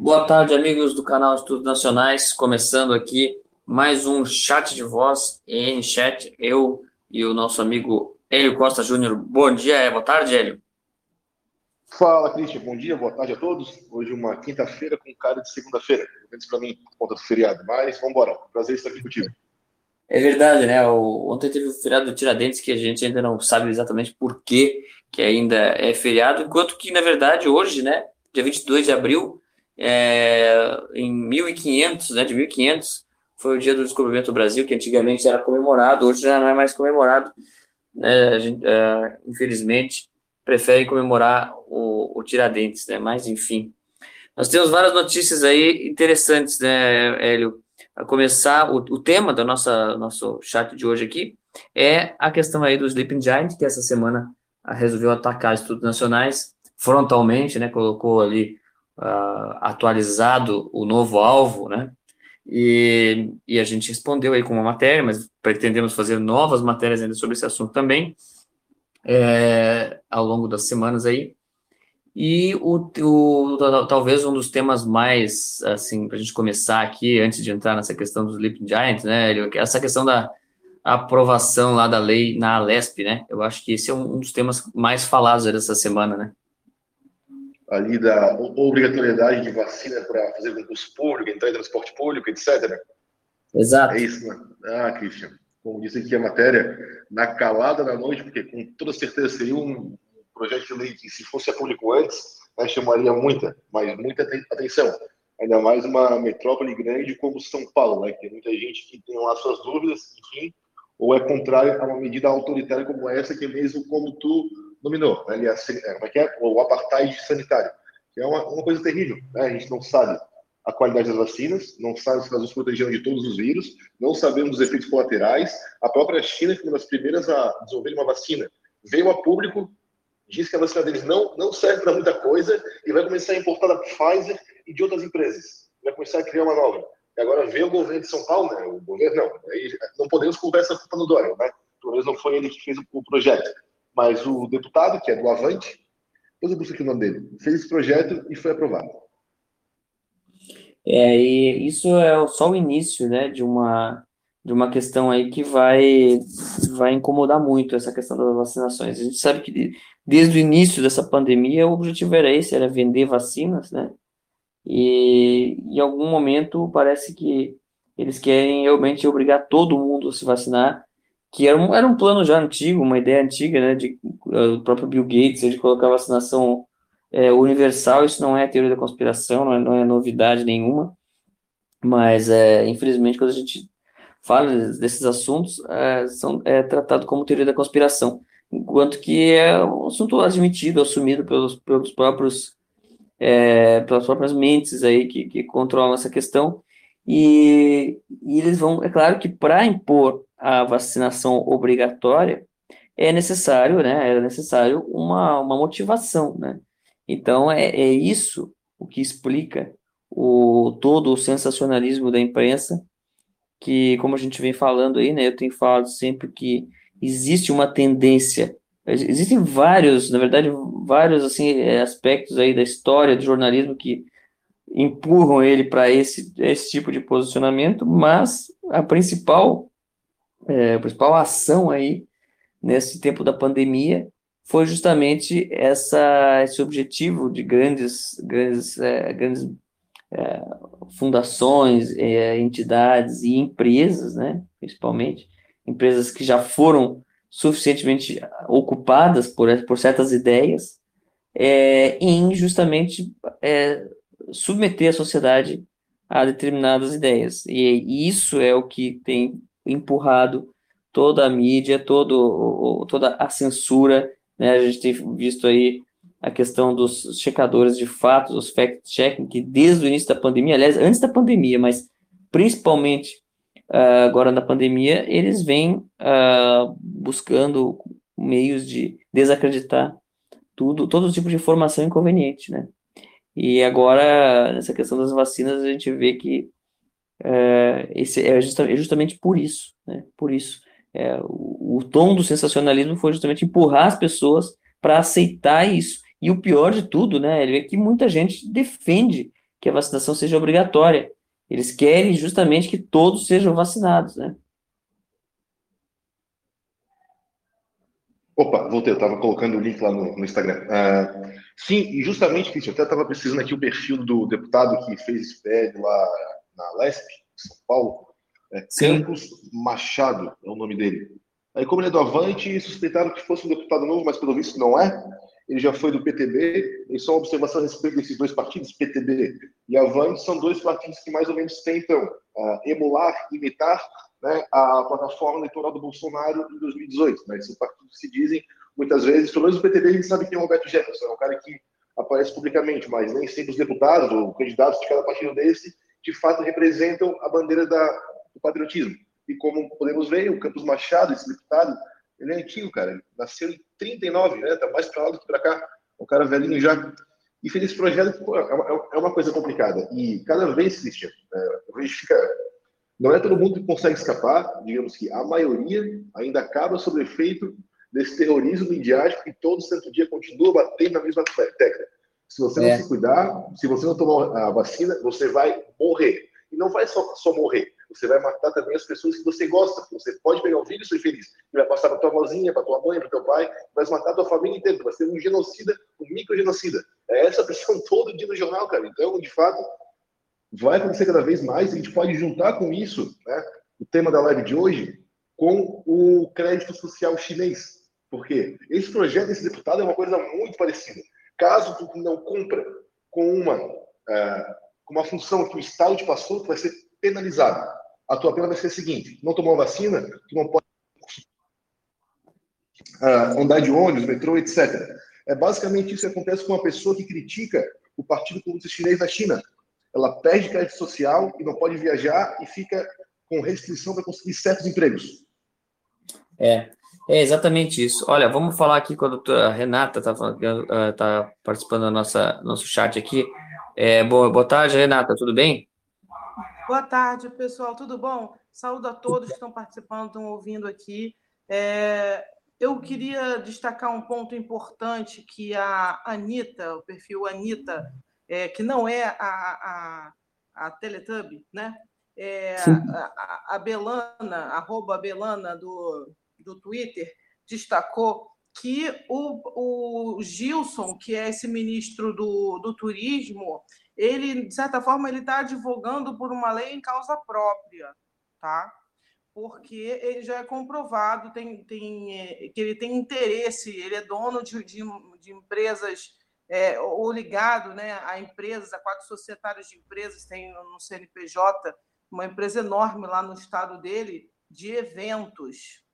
Boa tarde, amigos do canal Estudos Nacionais. Começando aqui mais um chat de voz em chat. Eu e o nosso amigo Hélio Costa Júnior. Bom dia, é, boa tarde, Hélio. Fala, Cristian. Bom dia, boa tarde a todos. Hoje uma quinta-feira com cara de segunda-feira. Menos para mim, por conta do feriado. Mas vamos embora. Prazer estar aqui contigo. É verdade, né? O, ontem teve o feriado do Tiradentes que a gente ainda não sabe exatamente por que que ainda é feriado, enquanto que, na verdade, hoje, né, dia 22 de abril, é, em 1500, né, de 1500, foi o dia do descobrimento do Brasil, que antigamente era comemorado, hoje já não é mais comemorado. Né, gente, é, infelizmente, prefere comemorar o, o, Tiradentes, né, mas enfim. Nós temos várias notícias aí interessantes, né, Hélio? A começar, o, o tema do nossa, nosso chat de hoje aqui é a questão aí do Sleeping Giant, que essa semana resolveu atacar estudos nacionais frontalmente, né, colocou ali uh, atualizado o novo alvo, né, e, e, a gente respondeu aí com uma matéria, mas pretendemos fazer novas matérias ainda sobre esse assunto também, é, ao longo das semanas aí, e o, o, talvez um dos temas mais, assim, para a gente começar aqui, antes de entrar nessa questão dos Sleeping Giants, né, essa questão da, aprovação lá da lei na Alesp, né? Eu acho que esse é um dos temas mais falados dessa semana, né? Ali da obrigatoriedade de vacina para fazer concurso público, entrar em transporte público, etc. Exato. É isso, né? Ah, Christian, como disse aqui a matéria, na calada da noite, porque com toda certeza seria um projeto de lei que, se fosse a público antes, né, chamaria muita, mas muita atenção. Ainda mais uma metrópole grande como São Paulo, né? Que tem muita gente que tem lá suas dúvidas, enfim, ou é contrário a uma medida autoritária como essa, que é mesmo como tu nominou, né? Aliás, é, como é que é? O apartheid sanitário, que é uma, uma coisa terrível, né? A gente não sabe a qualidade das vacinas, não sabe se elas nos protegeram de todos os vírus, não sabemos os efeitos colaterais. A própria China, que foi uma das primeiras a desenvolver uma vacina, veio a público, disse que a vacina deles não, não serve para muita coisa e vai começar a importar da Pfizer e de outras empresas. Vai começar a criar uma nova. E agora vê o governo de São Paulo, né? O governo não. Aí não podemos colocar essa culpa no Dória, né? Pelo menos não foi ele que fez o projeto. Mas o deputado, que é do Avante, eu busco aqui o nome dele, fez esse projeto e foi aprovado. É, e isso é só o início, né, de uma de uma questão aí que vai vai incomodar muito essa questão das vacinações. A gente sabe que desde o início dessa pandemia o objetivo era esse, era vender vacinas, né? E em algum momento parece que eles querem realmente obrigar todo mundo a se vacinar, que era um, era um plano já antigo, uma ideia antiga, né, de uh, o próprio Bill Gates, de colocar vacinação é, universal, isso não é teoria da conspiração, não é, não é novidade nenhuma, mas é, infelizmente quando a gente fala desses assuntos, é, são, é tratado como teoria da conspiração, enquanto que é um assunto admitido, assumido pelos, pelos próprios é, pelas próprias mentes aí que, que controlam essa questão, e, e eles vão, é claro que para impor a vacinação obrigatória, é necessário, né, é necessário uma, uma motivação, né, então é, é isso o que explica o todo o sensacionalismo da imprensa, que, como a gente vem falando aí, né, eu tenho falado sempre que existe uma tendência Existem vários, na verdade, vários assim é, aspectos aí da história do jornalismo que empurram ele para esse, esse tipo de posicionamento, mas a principal, é, a principal ação aí nesse tempo da pandemia foi justamente essa, esse objetivo de grandes, grandes, é, grandes é, fundações, é, entidades e empresas, né, principalmente, empresas que já foram suficientemente ocupadas por, por certas ideias é, em justamente é, submeter a sociedade a determinadas ideias. E, isso é o que tem empurrado toda a mídia, todo, toda a censura. Né? A gente tem visto aí a questão dos checadores de fatos, os fact-checking, que desde o início da pandemia, aliás, antes da pandemia, mas principalmente uh, agora na pandemia, eles vêm uh, buscando meios de desacreditar tudo, todo tipo de informação inconveniente, né? E agora, nessa questão das vacinas, a gente vê que uh, esse é, justa, é, justamente por isso, né? Por isso. É, o, o tom do sensacionalismo foi justamente empurrar as pessoas para aceitar isso. E o pior de tudo, né, é que muita gente defende que a vacinação seja obrigatória. Eles querem justamente que todos sejam vacinados, né? Opa, voltei, eu estava colocando o link lá no, no Instagram. Uh, sim, e justamente, Cristian, até estava precisando aqui o perfil do deputado que fez esse prédio lá na LESP, São Paulo. É, Campos Machado é o nome dele. Aí, como ele é do Avante, suspeitaram que fosse um deputado novo, mas pelo visto não é. Ele já foi do PTB. E só uma observação a respeito desses dois partidos, PTB e Avante, são dois partidos que mais ou menos tentam uh, emular, imitar né, a plataforma eleitoral do Bolsonaro em 2018. Né? Esses partidos se dizem, muitas vezes, pelo menos o PTB, a gente sabe que é o Roberto Jefferson, é um cara que aparece publicamente, mas nem sempre os deputados ou candidatos de cada partido desse, de fato, representam a bandeira da, do patriotismo. E como podemos ver, o Campos Machado, esse deputado, ele é antigo, cara. Ele nasceu em 39, né? Tá mais para lá do que para cá. É um cara velhinho já. E fez esse projeto que pô, é, uma, é coisa complicada. E cada vez, Cristian, é, a gente fica não é todo mundo que consegue escapar, digamos que a maioria ainda acaba sob efeito desse terrorismo midiático e todo santo dia continua batendo na mesma tecla. Se você não é. se cuidar, se você não tomar a vacina, você vai morrer. E não vai só, só morrer, você vai matar também as pessoas que você gosta. Você pode pegar um filho e ser feliz, e vai passar para tua vozinha, para tua mãe, para teu pai, vai matar a tua família inteira, vai ser um genocida, um microgenocida. É essa pressão todo dia no jornal, cara. Então, de fato, vai acontecer cada vez mais. A gente pode juntar com isso né, o tema da live de hoje com o crédito social chinês. Porque esse projeto desse deputado é uma coisa muito parecida. Caso tu não cumpra com uma, uh, com uma função que o Estado te passou, tu vai ser penalizado. A tua pena vai ser a seguinte: não tomou a vacina, tu não pode uh, andar de ônibus, metrô, etc. É basicamente isso que acontece com uma pessoa que critica o Partido Comunista Chinês da China ela perde crédito social e não pode viajar e fica com restrição para conseguir certos empregos. É, é exatamente isso. Olha, vamos falar aqui com a doutora Renata, está uh, tá participando do nosso chat aqui. É, boa, boa tarde, Renata, tudo bem? Boa tarde, pessoal, tudo bom? Saúdo a todos que estão participando, estão ouvindo aqui. É, eu queria destacar um ponto importante que a Anitta, o perfil Anitta, é, que não é a, a, a Teletubby, né? É, a, a Belana, arroba Belana do, do Twitter, destacou que o, o Gilson, que é esse ministro do, do turismo, ele, de certa forma, ele está advogando por uma lei em causa própria, tá? Porque ele já é comprovado tem, tem, é, que ele tem interesse, ele é dono de, de, de empresas é, ou ligado né, a empresas, a quatro societários de empresas, tem no CNPJ uma empresa enorme lá no estado dele de eventos.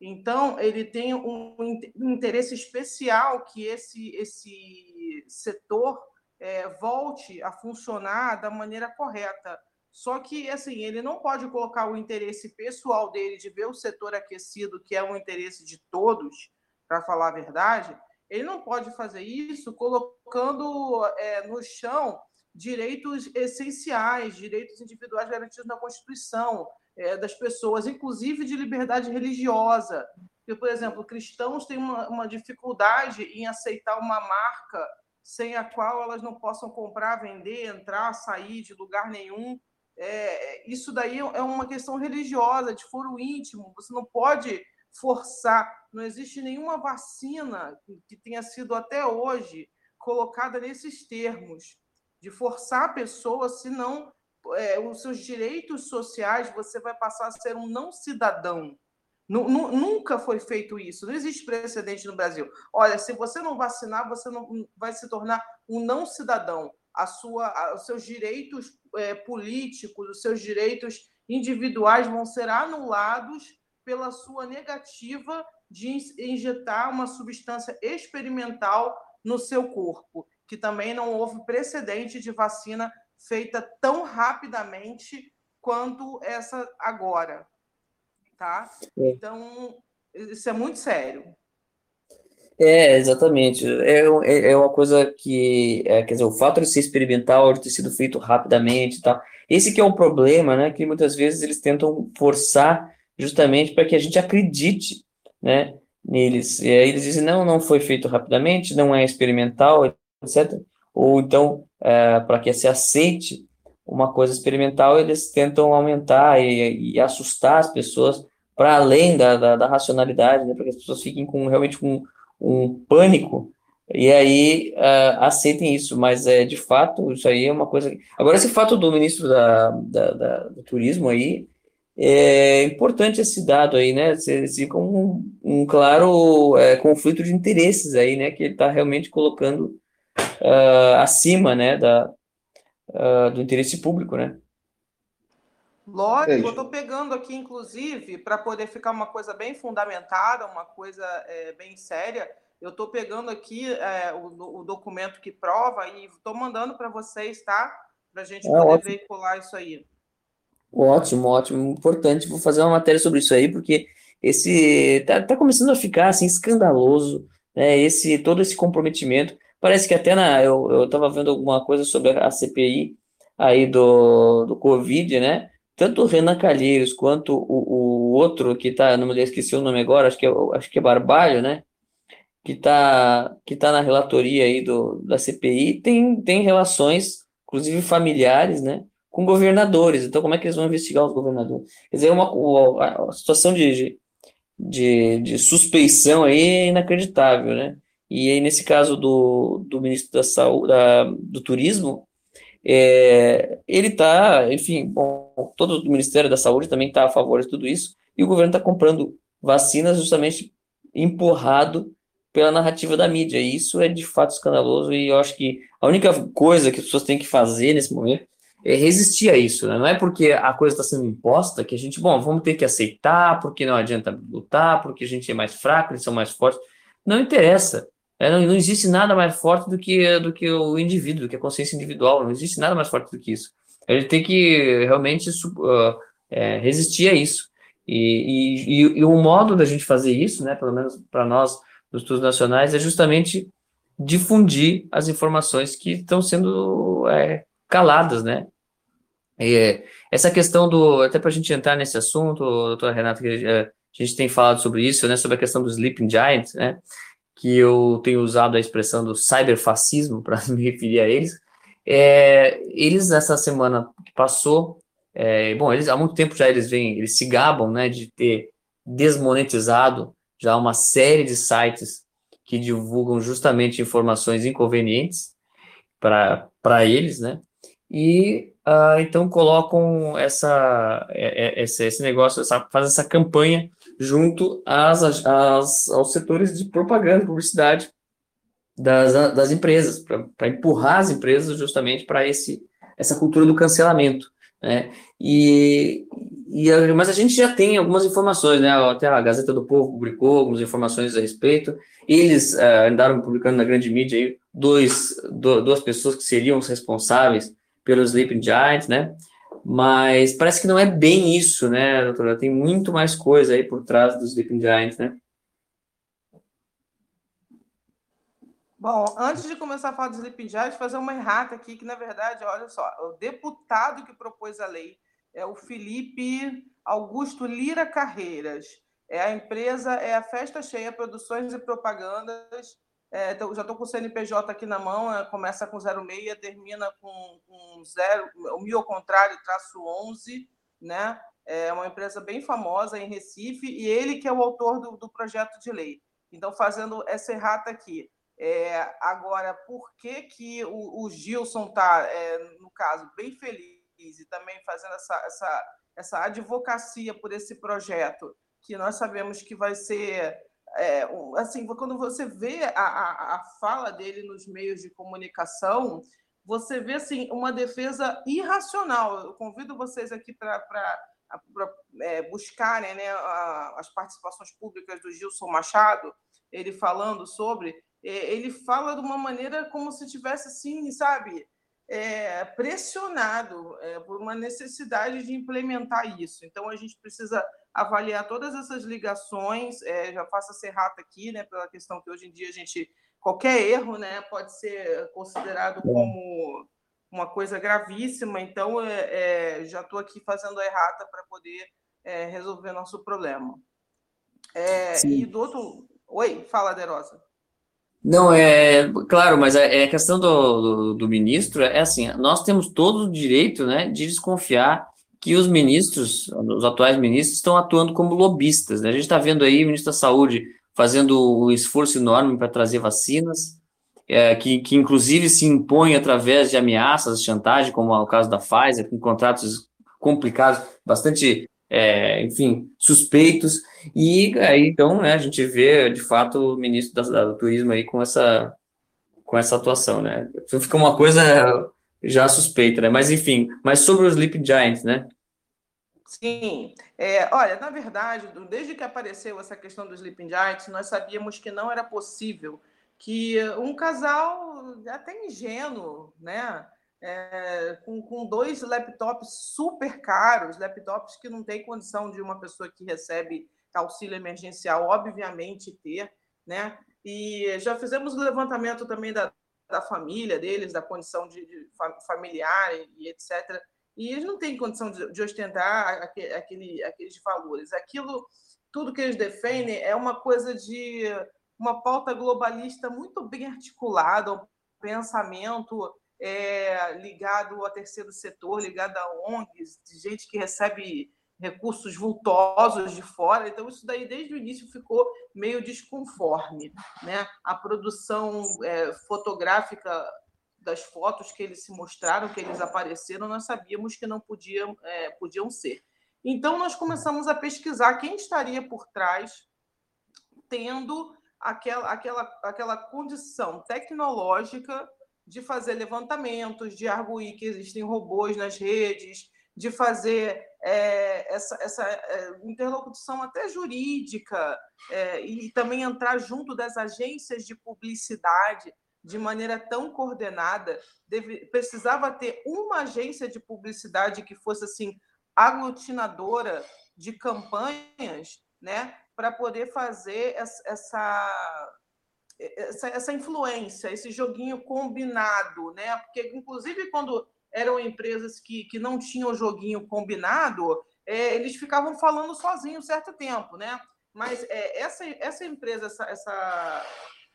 Então, ele tem um interesse especial que esse, esse setor é, volte a funcionar da maneira correta. Só que, assim, ele não pode colocar o interesse pessoal dele de ver o setor aquecido, que é um interesse de todos, para falar a verdade, ele não pode fazer isso colocando é, no chão direitos essenciais, direitos individuais garantidos na Constituição é, das pessoas, inclusive de liberdade religiosa. Porque, por exemplo, cristãos têm uma, uma dificuldade em aceitar uma marca sem a qual elas não possam comprar, vender, entrar, sair de lugar nenhum. É, isso daí é uma questão religiosa, de foro íntimo. Você não pode forçar. Não existe nenhuma vacina que tenha sido até hoje colocada nesses termos de forçar a pessoa, senão é, os seus direitos sociais você vai passar a ser um não cidadão. Nunca foi feito isso, não existe precedente no Brasil. Olha, se você não vacinar, você não vai se tornar um não cidadão. A sua, os seus direitos é, políticos, os seus direitos individuais vão ser anulados pela sua negativa de injetar uma substância experimental no seu corpo, que também não houve precedente de vacina feita tão rapidamente quanto essa agora, tá? É. Então, isso é muito sério. É, exatamente. É, é, é uma coisa que, é, quer dizer, o fato de ser experimental, de ter sido feito rapidamente e tal, esse que é um problema, né, que muitas vezes eles tentam forçar justamente para que a gente acredite né, neles. E aí eles dizem, não, não foi feito rapidamente, não é experimental, etc. ou então, é, para que se aceite uma coisa experimental, eles tentam aumentar e, e assustar as pessoas para além da, da, da racionalidade, né, para que as pessoas fiquem com realmente com um pânico e aí uh, aceitem isso, mas é de fato isso aí é uma coisa. Agora esse fato do ministro da, da, da do turismo aí é importante esse dado aí, né? Fica um, um claro é, conflito de interesses aí, né? Que ele está realmente colocando uh, acima, né? Da, uh, do interesse público, né? Lógico, eu estou pegando aqui, inclusive, para poder ficar uma coisa bem fundamentada, uma coisa é, bem séria. Eu estou pegando aqui é, o, o, documento que prova e estou mandando para vocês, tá? Para a gente é, poder ótimo. veicular isso aí. Ótimo, ótimo, importante. Vou fazer uma matéria sobre isso aí, porque esse tá, tá começando a ficar assim escandaloso, né? Esse todo esse comprometimento. Parece que até na eu, eu tava vendo alguma coisa sobre a CPI aí do, do Covid, né? Tanto o Renan Calheiros quanto o, o outro que tá, não me esqueci o nome agora, acho que é, acho que é Barbalho, né? que está que tá na relatoria aí do, da CPI tem, tem relações, inclusive familiares, né, com governadores. Então, como é que eles vão investigar os governadores? Quer dizer, é uma, a situação de, de, de suspeição aí é inacreditável, né? E aí, nesse caso do, do ministro da Saúde, da, do Turismo, é, ele está, enfim, bom, todo o Ministério da Saúde também está a favor de tudo isso, e o governo está comprando vacinas justamente empurrado pela narrativa da mídia. E isso é de fato escandaloso e eu acho que a única coisa que as pessoas têm que fazer nesse momento é resistir a isso. Né? Não é porque a coisa está sendo imposta que a gente, bom, vamos ter que aceitar, porque não adianta lutar, porque a gente é mais fraco, eles são mais fortes. Não interessa. É, não, não, existe nada mais forte do que, do que o indivíduo, do que a consciência individual. Não existe nada mais forte do que isso. Gente tem que realmente uh, é, resistir a isso. E, e, e, o modo da gente fazer isso, né, pelo menos para nós, dos estudos nacionais é justamente difundir as informações que estão sendo é, caladas, né? E, essa questão do, até para a gente entrar nesse assunto, doutora Renata, que é, a gente tem falado sobre isso, né, sobre a questão do Sleeping Giant, né, que eu tenho usado a expressão do cyberfascismo para me referir a eles, é, eles, essa semana que passou, é, bom, eles há muito tempo já eles vêm, eles se gabam, né, de ter desmonetizado já uma série de sites que divulgam justamente informações inconvenientes para eles, né? E uh, então colocam essa, é, é, esse, esse negócio, essa, faz essa campanha junto às, às, aos setores de propaganda, publicidade das, das empresas, para empurrar as empresas justamente para essa cultura do cancelamento. Né? E, e, mas a gente já tem algumas informações, né? Até a Gazeta do Povo publicou algumas informações a respeito. Eles uh, andaram publicando na grande mídia aí dois, do, duas pessoas que seriam os responsáveis pelos Sleeping Giants, né? Mas parece que não é bem isso, né, doutora? Tem muito mais coisa aí por trás dos Sleeping Giants, né? Bom, antes de começar a falar dos Sleeping Giants, fazer uma errata aqui, que na verdade, olha só, o deputado que propôs a lei é o Felipe Augusto Lira Carreiras. É a empresa é a Festa Cheia Produções e Propagandas. É, então, já estou com o CNPJ aqui na mão, é, começa com 06, termina com, com zero, o mil ao contrário, traço 11, né? É uma empresa bem famosa em Recife, e ele que é o autor do, do projeto de lei. Então, fazendo essa errata aqui. É, agora, por que, que o, o Gilson está, é, no caso, bem feliz e também fazendo essa, essa, essa advocacia por esse projeto, que nós sabemos que vai ser. É, assim, quando você vê a, a, a fala dele nos meios de comunicação, você vê assim uma defesa irracional. Eu convido vocês aqui para é, buscarem né, as participações públicas do Gilson Machado, ele falando sobre é, ele fala de uma maneira como se tivesse assim, sabe, é, pressionado é, por uma necessidade de implementar isso. Então a gente precisa avaliar todas essas ligações. É, já faço a serrata aqui, né, pela questão que hoje em dia a gente qualquer erro, né, pode ser considerado como uma coisa gravíssima. Então é, é já estou aqui fazendo a errata para poder é, resolver nosso problema. e do outro, oi, fala, Derosa. Não, é claro, mas a, é a questão do, do, do, ministro é assim: nós temos todo o direito né, de desconfiar que os ministros, os atuais ministros, estão atuando como lobistas. Né? A gente está vendo aí o ministro da Saúde fazendo um esforço enorme para trazer vacinas, é, que, que inclusive se impõe através de ameaças, chantagem, como é o caso da Pfizer, com contratos complicados, bastante, é, enfim, suspeitos. E aí, então, né, a gente vê, de fato, o ministro da, do turismo aí com essa, com essa atuação, né? Então fica uma coisa já suspeita, né? Mas, enfim, mas sobre os Sleeping Giants, né? Sim. É, olha, na verdade, desde que apareceu essa questão dos Sleeping Giants, nós sabíamos que não era possível que um casal até ingênuo, né? É, com, com dois laptops super caros, laptops que não tem condição de uma pessoa que recebe auxílio emergencial, obviamente, ter, né? E já fizemos o levantamento também da, da família deles, da condição de, de familiar e etc. E eles não têm condição de, de ostentar aquele, aqueles valores. Aquilo, tudo que eles defendem é uma coisa de uma pauta globalista muito bem articulada, um pensamento é, ligado ao terceiro setor, ligado a ONGs, de gente que recebe recursos vultosos de fora. Então, isso daí, desde o início, ficou meio desconforme. Né? A produção é, fotográfica das fotos que eles se mostraram, que eles apareceram, nós sabíamos que não podiam, é, podiam ser. Então, nós começamos a pesquisar quem estaria por trás, tendo aquela, aquela, aquela condição tecnológica de fazer levantamentos, de arguir que existem robôs nas redes, de fazer é, essa, essa é, interlocução até jurídica é, e também entrar junto das agências de publicidade de maneira tão coordenada. Deve, precisava ter uma agência de publicidade que fosse assim aglutinadora de campanhas, né, para poder fazer essa, essa, essa influência, esse joguinho combinado, né? Porque inclusive quando eram empresas que, que não tinham joguinho combinado, é, eles ficavam falando sozinhos certo tempo, né? Mas é, essa, essa empresa, essa, essa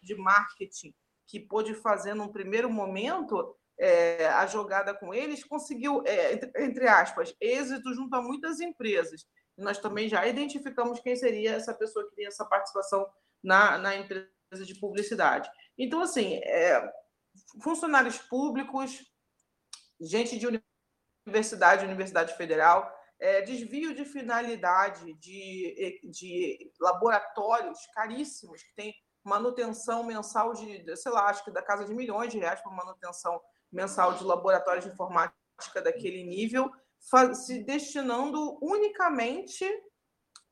de marketing, que pôde fazer num primeiro momento é, a jogada com eles, conseguiu, é, entre, entre, aspas, êxito junto a muitas empresas. Nós também já identificamos quem seria essa pessoa que tem essa participação na, na empresa de publicidade. Então, assim, é, funcionários públicos, gente de universidade, universidade federal, é, desvio de finalidade de, de laboratórios caríssimos, que tem manutenção mensal de, sei lá, acho que da casa de milhões de reais para manutenção mensal de laboratórios de informática daquele nível, se destinando unicamente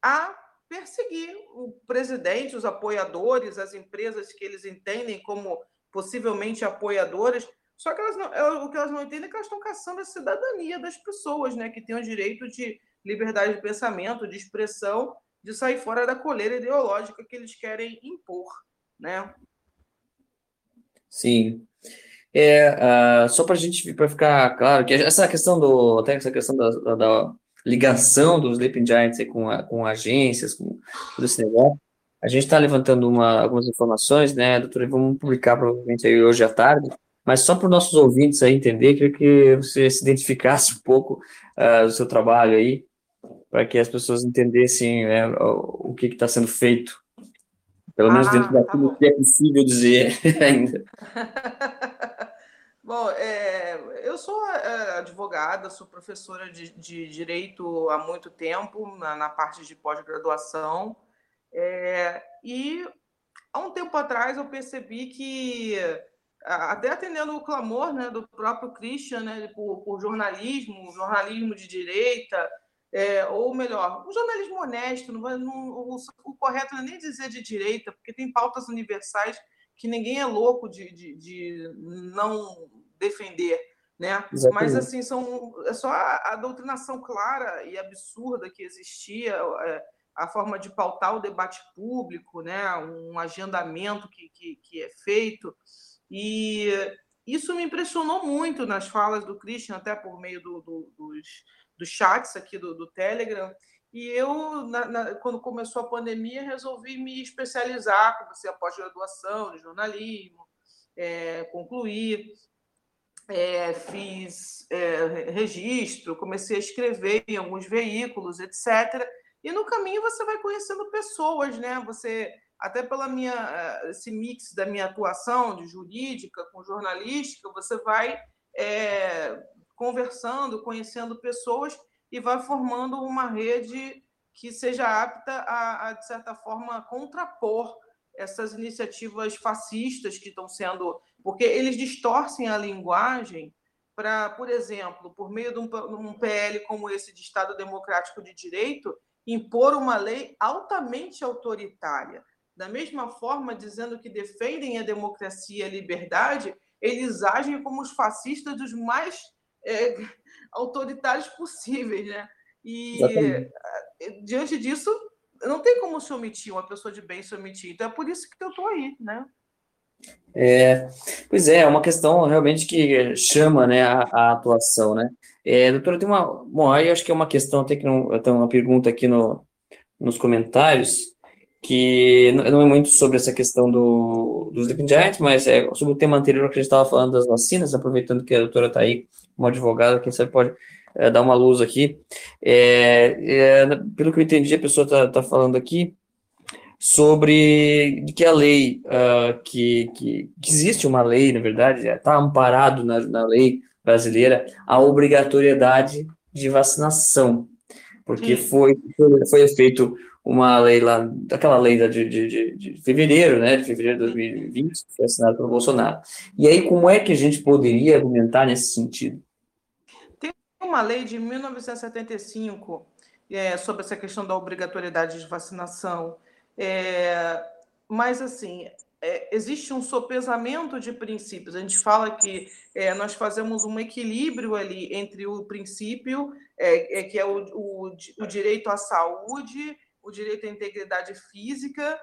a perseguir o presidente, os apoiadores, as empresas que eles entendem como possivelmente apoiadoras, só que elas não, é, o que elas não entendem é que elas estão caçando a cidadania das pessoas, né, que têm o direito de liberdade de pensamento, de expressão, de sair fora da coleira ideológica que eles querem impor, né? Sim. É, uh, só para a gente para ficar claro que essa questão do até essa questão da, da, da ligação dos Sleeping Giants com, a, com agências, com todo esse negócio, a gente está levantando uma, algumas informações, né, doutora, vamos publicar provavelmente aí hoje à tarde, mas só para os nossos ouvintes aí entender, queria que você se identificasse um pouco uh, do seu trabalho aí, para que as pessoas entendessem né, o, que está sendo feito, pelo menos ah, dentro tá daquilo tá que é possível dizer ainda. Bom, é, eu sou é, advogada, sou professora de, de direito há muito tempo, na, na parte de pós-graduação, é, e há um tempo atrás eu percebi que até atendendo o clamor né, do próprio Christian né, por, por jornalismo, jornalismo de direita, é, ou melhor, um jornalismo honesto, não, não, o, o, correto não é nem dizer de direita, porque tem pautas universais que ninguém é louco de, de, de não defender. Né? Mas assim são é só a, a, doutrinação clara e absurda que existia, é, a forma de pautar o debate público, né? um agendamento que, que, que é feito. E isso me impressionou muito nas falas do Christian, até por meio do, do, dos, dos chats aqui do, do Telegram. E eu, na, na, quando começou a pandemia, resolvi me especializar, comecei a pós-graduação de jornalismo, é, concluí, é, fiz é, registro, comecei a escrever em alguns veículos, etc. E no caminho você vai conhecendo pessoas, né? Você até pela minha eh, esse mix da minha atuação de jurídica com jornalística, você vai é, conversando, conhecendo pessoas e vai formando uma rede que seja apta a, a, de certa forma, contrapor essas iniciativas fascistas que estão sendo. Porque eles distorcem a linguagem para, por exemplo, por meio de um, um PL como esse de Estado Democrático de Direito, impor uma lei altamente autoritária. Da mesma forma, dizendo que defendem a democracia e a liberdade, eles agem como os fascistas dos mais é, autoritários possíveis, né? E Exatamente. diante disso, não tem como se omitir, uma pessoa de bem se omitir. Então é por isso que eu estou aí, né? É, pois é, é uma questão realmente que chama né, a, a atuação, né? É, doutora, tem uma. Bom, aí acho que é uma questão, até que não. Tem uma pergunta aqui no, nos comentários, que não é muito sobre essa questão do, dos Sleeping mas é sobre o tema anterior que a gente estava falando das vacinas, aproveitando que a doutora está aí, uma advogada, quem sabe pode é, dar uma luz aqui. É, é, pelo que eu entendi, a pessoa está tá falando aqui sobre que a lei, uh, que, que, que, existe uma lei, na verdade, está amparado na, na lei brasileira a obrigatoriedade de vacinação, porque foi, foi feito uma lei lá, aquela lei de, de, de, de, fevereiro, né, de fevereiro de 2020, que foi assinada pelo Bolsonaro. E aí, como é que a gente poderia argumentar nesse sentido? Uma lei de 1975 é, sobre essa questão da obrigatoriedade de vacinação, é, mas, assim, é, existe um sopesamento de princípios. A gente fala que é, nós fazemos um equilíbrio ali entre o princípio, é, é que é o, o, o direito à saúde, o direito à integridade física,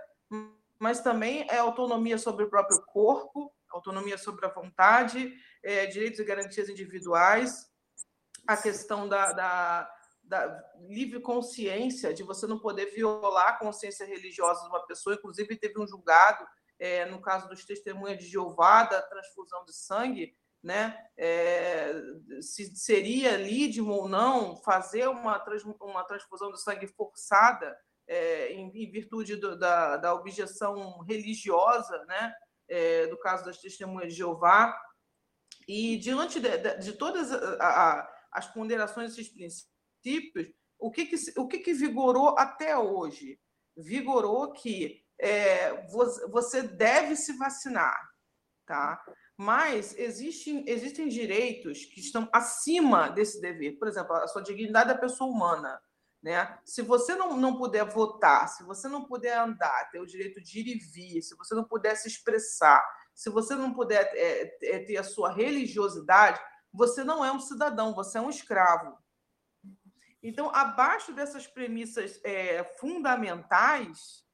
mas também é autonomia sobre o próprio corpo, autonomia sobre a vontade, é, direitos e garantias individuais, a questão da, da, da, livre consciência, de você não poder violar a consciência religiosa de uma pessoa. Inclusive, teve um julgado, é, no caso dos testemunhas de Jeová, da transfusão de sangue, né? É, se seria lídimo ou não fazer uma, trans, uma transfusão de sangue forçada é, em, em, virtude do, da, da objeção religiosa, né, é, do caso das testemunhas de Jeová, e diante de, de, de todas a, a, as ponderações desses princípios, o que, que, o que, que vigorou até hoje? Vigorou que é, você deve se vacinar, tá? Mas existem, existem direitos que estão acima desse dever. Por exemplo, a sua dignidade da pessoa humana. Né? Se você não, não puder votar, se você não puder andar, ter o direito de ir e vir, se você não puder se expressar, se você não puder é, é, ter a sua religiosidade, você não é um cidadão, você é um escravo. Então, abaixo dessas premissas é, fundamentais,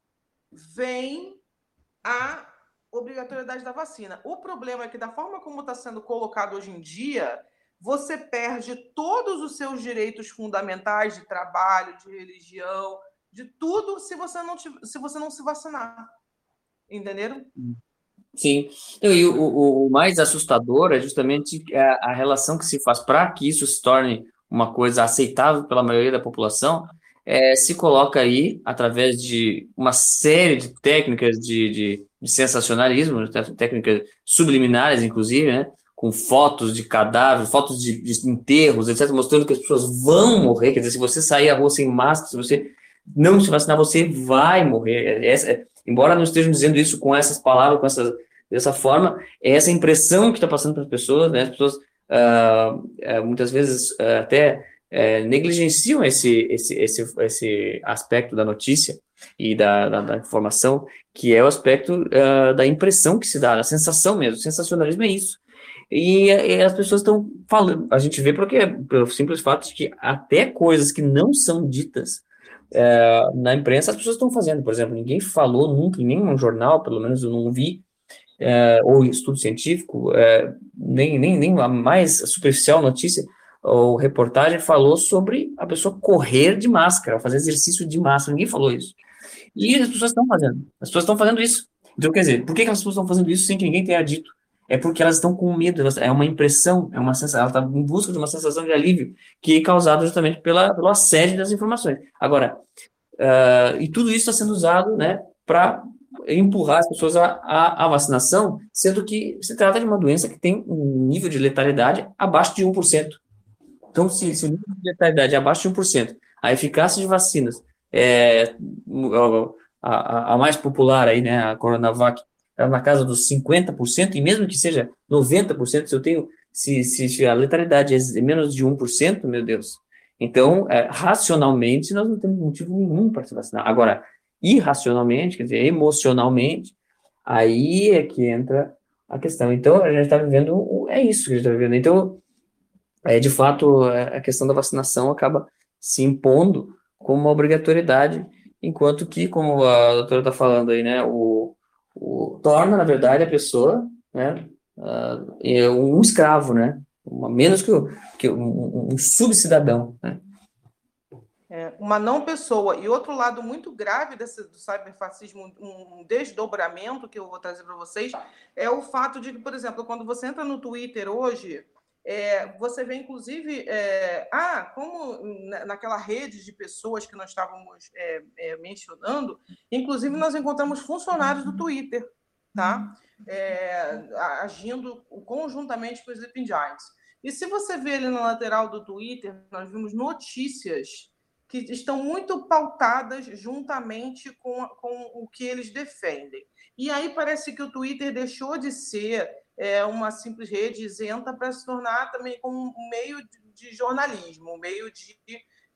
vem a obrigatoriedade da vacina. O problema é que, da forma como está sendo colocado hoje em dia, você perde todos os seus direitos fundamentais de trabalho, de religião, de tudo se você não, se, você não se vacinar. Entenderam? Sim. E o, o, mais assustador é justamente a, a relação que se faz para que isso se torne uma coisa aceitável pela maioria da população, é, se coloca aí, através de uma série de técnicas de, de, de sensacionalismo, técnicas subliminares, inclusive, né? com fotos de cadáveres, fotos de, de, enterros, etc., mostrando que as pessoas vão morrer. Quer dizer, se você sair à rua sem máscara, se você não se vacinar, você vai morrer. Essa, é, embora não estejam dizendo isso com essas palavras, com essa, dessa forma, é essa impressão que está passando para as pessoas, né? As pessoas uh, uh, muitas vezes uh, até negligenciam esse, esse, esse, esse aspecto da notícia e da, da, da informação, que é o aspecto da impressão que se dá, da sensação mesmo. O sensacionalismo é isso e, e as pessoas estão falando, a gente vê porque, pelo simples fato de que até coisas que não são ditas é, na imprensa, as pessoas estão fazendo. Por exemplo, ninguém falou nunca em nenhum jornal, pelo menos eu não vi, é, ou estudo científico, é, nem, nem, nem a mais superficial notícia, o reportagem falou sobre a pessoa correr de máscara, fazer exercício de máscara, ninguém falou isso. E as pessoas estão fazendo, as pessoas estão fazendo isso. Então, quer dizer, por que, que as pessoas estão fazendo isso sem que ninguém tenha dito? É porque elas estão com medo, elas, é uma impressão, é uma sensação, ela está em busca de uma sensação de alívio que é causada justamente pela, pelo assédio das informações. Agora, uh, e tudo isso está sendo usado, né, para empurrar as pessoas à, vacinação, sendo que se trata de uma doença que tem um nível de letalidade abaixo de 1%. Então, se, se o nível de letalidade é abaixo de 1%, a eficácia de vacinas é, a, a, mais popular aí, né, a Coronavac, na casa dos 50%, e mesmo que seja 90%, se eu tenho, se, se a letalidade é menos de 1%, meu Deus. Então, é, racionalmente, nós não temos motivo nenhum para se vacinar. Agora, irracionalmente, quer dizer, emocionalmente, aí é que entra a questão. Então, a gente está vivendo, é isso que a gente está vivendo. Então, é, de fato, é, a questão da vacinação acaba se impondo como uma obrigatoriedade, enquanto que, como a doutora está falando aí, né, o, o, torna, na verdade, a pessoa né, uh, um escravo, né, uma, menos que, que um, um subcidadão, né. É, uma não pessoa. E outro lado muito grave desse, do cyberfascismo, um desdobramento que eu vou trazer para vocês, é o fato de que, por exemplo, quando você entra no Twitter hoje, é, você vê, inclusive, é, ah, como naquela rede de pessoas que nós estávamos é, mencionando, inclusive nós encontramos funcionários do Twitter, tá? Agindo conjuntamente com os Sleeping Giants. E se você vê ali na lateral do Twitter, nós vimos notícias que estão muito pautadas juntamente com, com o que eles defendem. E aí parece que o Twitter deixou de ser é, uma simples rede isenta para se tornar também como um meio de, jornalismo, um meio de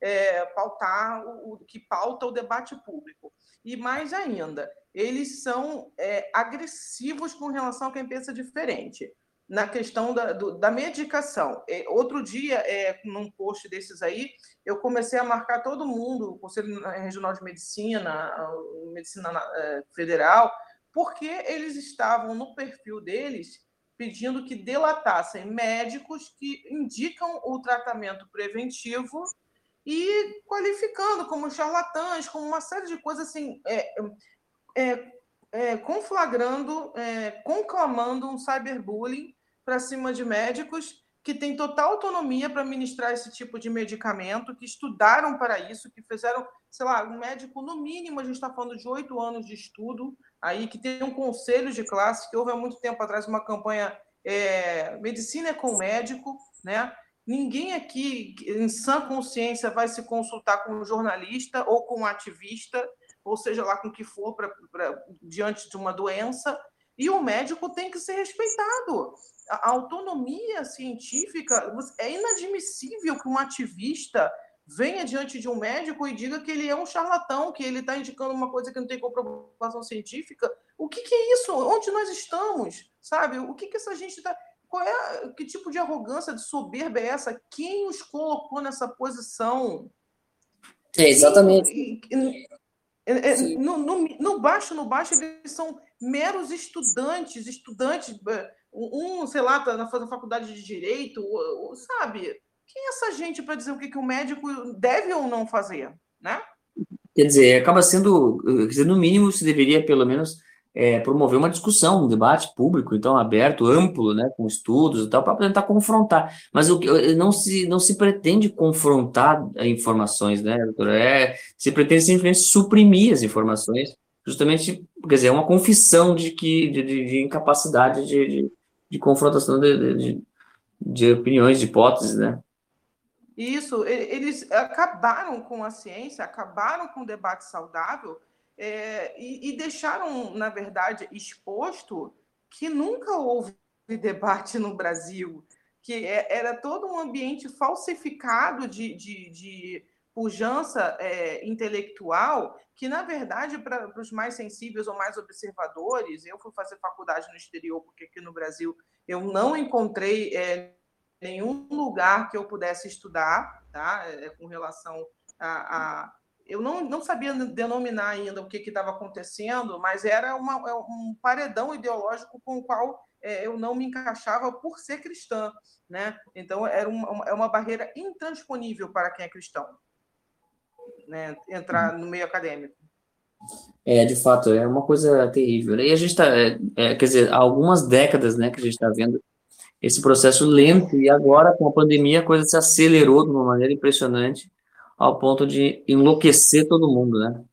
é, pautar o, o, que pauta o debate público. E mais ainda, eles são é, agressivos com relação a quem pensa diferente. Na questão da, do, da medicação. É, outro dia, é, num post desses aí, eu comecei a marcar todo mundo, o Conselho Regional de Medicina, Medicina é, Federal, porque eles estavam no perfil deles pedindo que delatassem médicos que indicam o tratamento preventivo e qualificando como charlatães, como uma série de coisas assim, é, é, é, conflagrando, é, conclamando um cyberbullying para cima de médicos que têm total autonomia para ministrar esse tipo de medicamento, que estudaram para isso, que fizeram, sei lá, um médico, no mínimo, a gente está falando de oito anos de estudo, aí que tem um conselho de classe, que houve há muito tempo atrás uma campanha é, Medicina com médico, né? Ninguém aqui, em sã consciência, vai se consultar com um jornalista ou com um ativista, ou seja lá com que for, pra, pra, diante de uma doença, e o médico tem que ser respeitado. A autonomia científica é inadmissível que um ativista venha diante de um médico e diga que ele é um charlatão, que ele está indicando uma coisa que não tem comprovação científica. O que, que, é isso? Onde nós estamos? Sabe? O que, que essa gente está. Qual é que tipo de arrogância, de soberba é essa? Quem os colocou nessa posição? É, exatamente. E, é, no, no, no, baixo, no baixo, eles são meros estudantes, estudantes, um, sei lá, está fazendo faculdade de direito, sabe? Quem é essa gente para dizer o que, que o médico deve ou não fazer, né? Quer dizer, acaba sendo, quer dizer, no mínimo, se deveria pelo menos é, promover uma discussão, um debate público, então aberto, amplo, né, com estudos e tal, para tentar confrontar. Mas o, não se não se pretende confrontar informações, né, doutora? É, se pretende simplesmente suprimir as informações, justamente, quer dizer, é uma confissão de que de, de, de incapacidade de, de, de confrontação de, de opiniões, de hipóteses, né? Isso, eles acabaram com a ciência, acabaram com o debate saudável é, e, e, deixaram, na verdade, exposto que nunca houve debate no Brasil, que é, era todo um ambiente falsificado de, de, de pujança é, intelectual, que, na verdade, para os mais sensíveis ou mais observadores, eu fui fazer faculdade no exterior, porque aqui no Brasil eu não encontrei é, nenhum lugar que eu pudesse estudar, tá? É, com relação a, a eu não, não sabia denominar ainda o que estava acontecendo, mas era uma, é um paredão ideológico com o qual é, eu não me encaixava por ser cristã, né? Então era uma, é uma barreira intransponível para quem é cristão, né? Entrar no meio acadêmico. É, de fato, é uma coisa terrível. Né? E a gente está, é, é, quer dizer, há algumas décadas, né, que a gente está vendo esse processo lento, e agora, com a pandemia, a coisa se acelerou de uma maneira impressionante, ao ponto de enlouquecer todo mundo, né?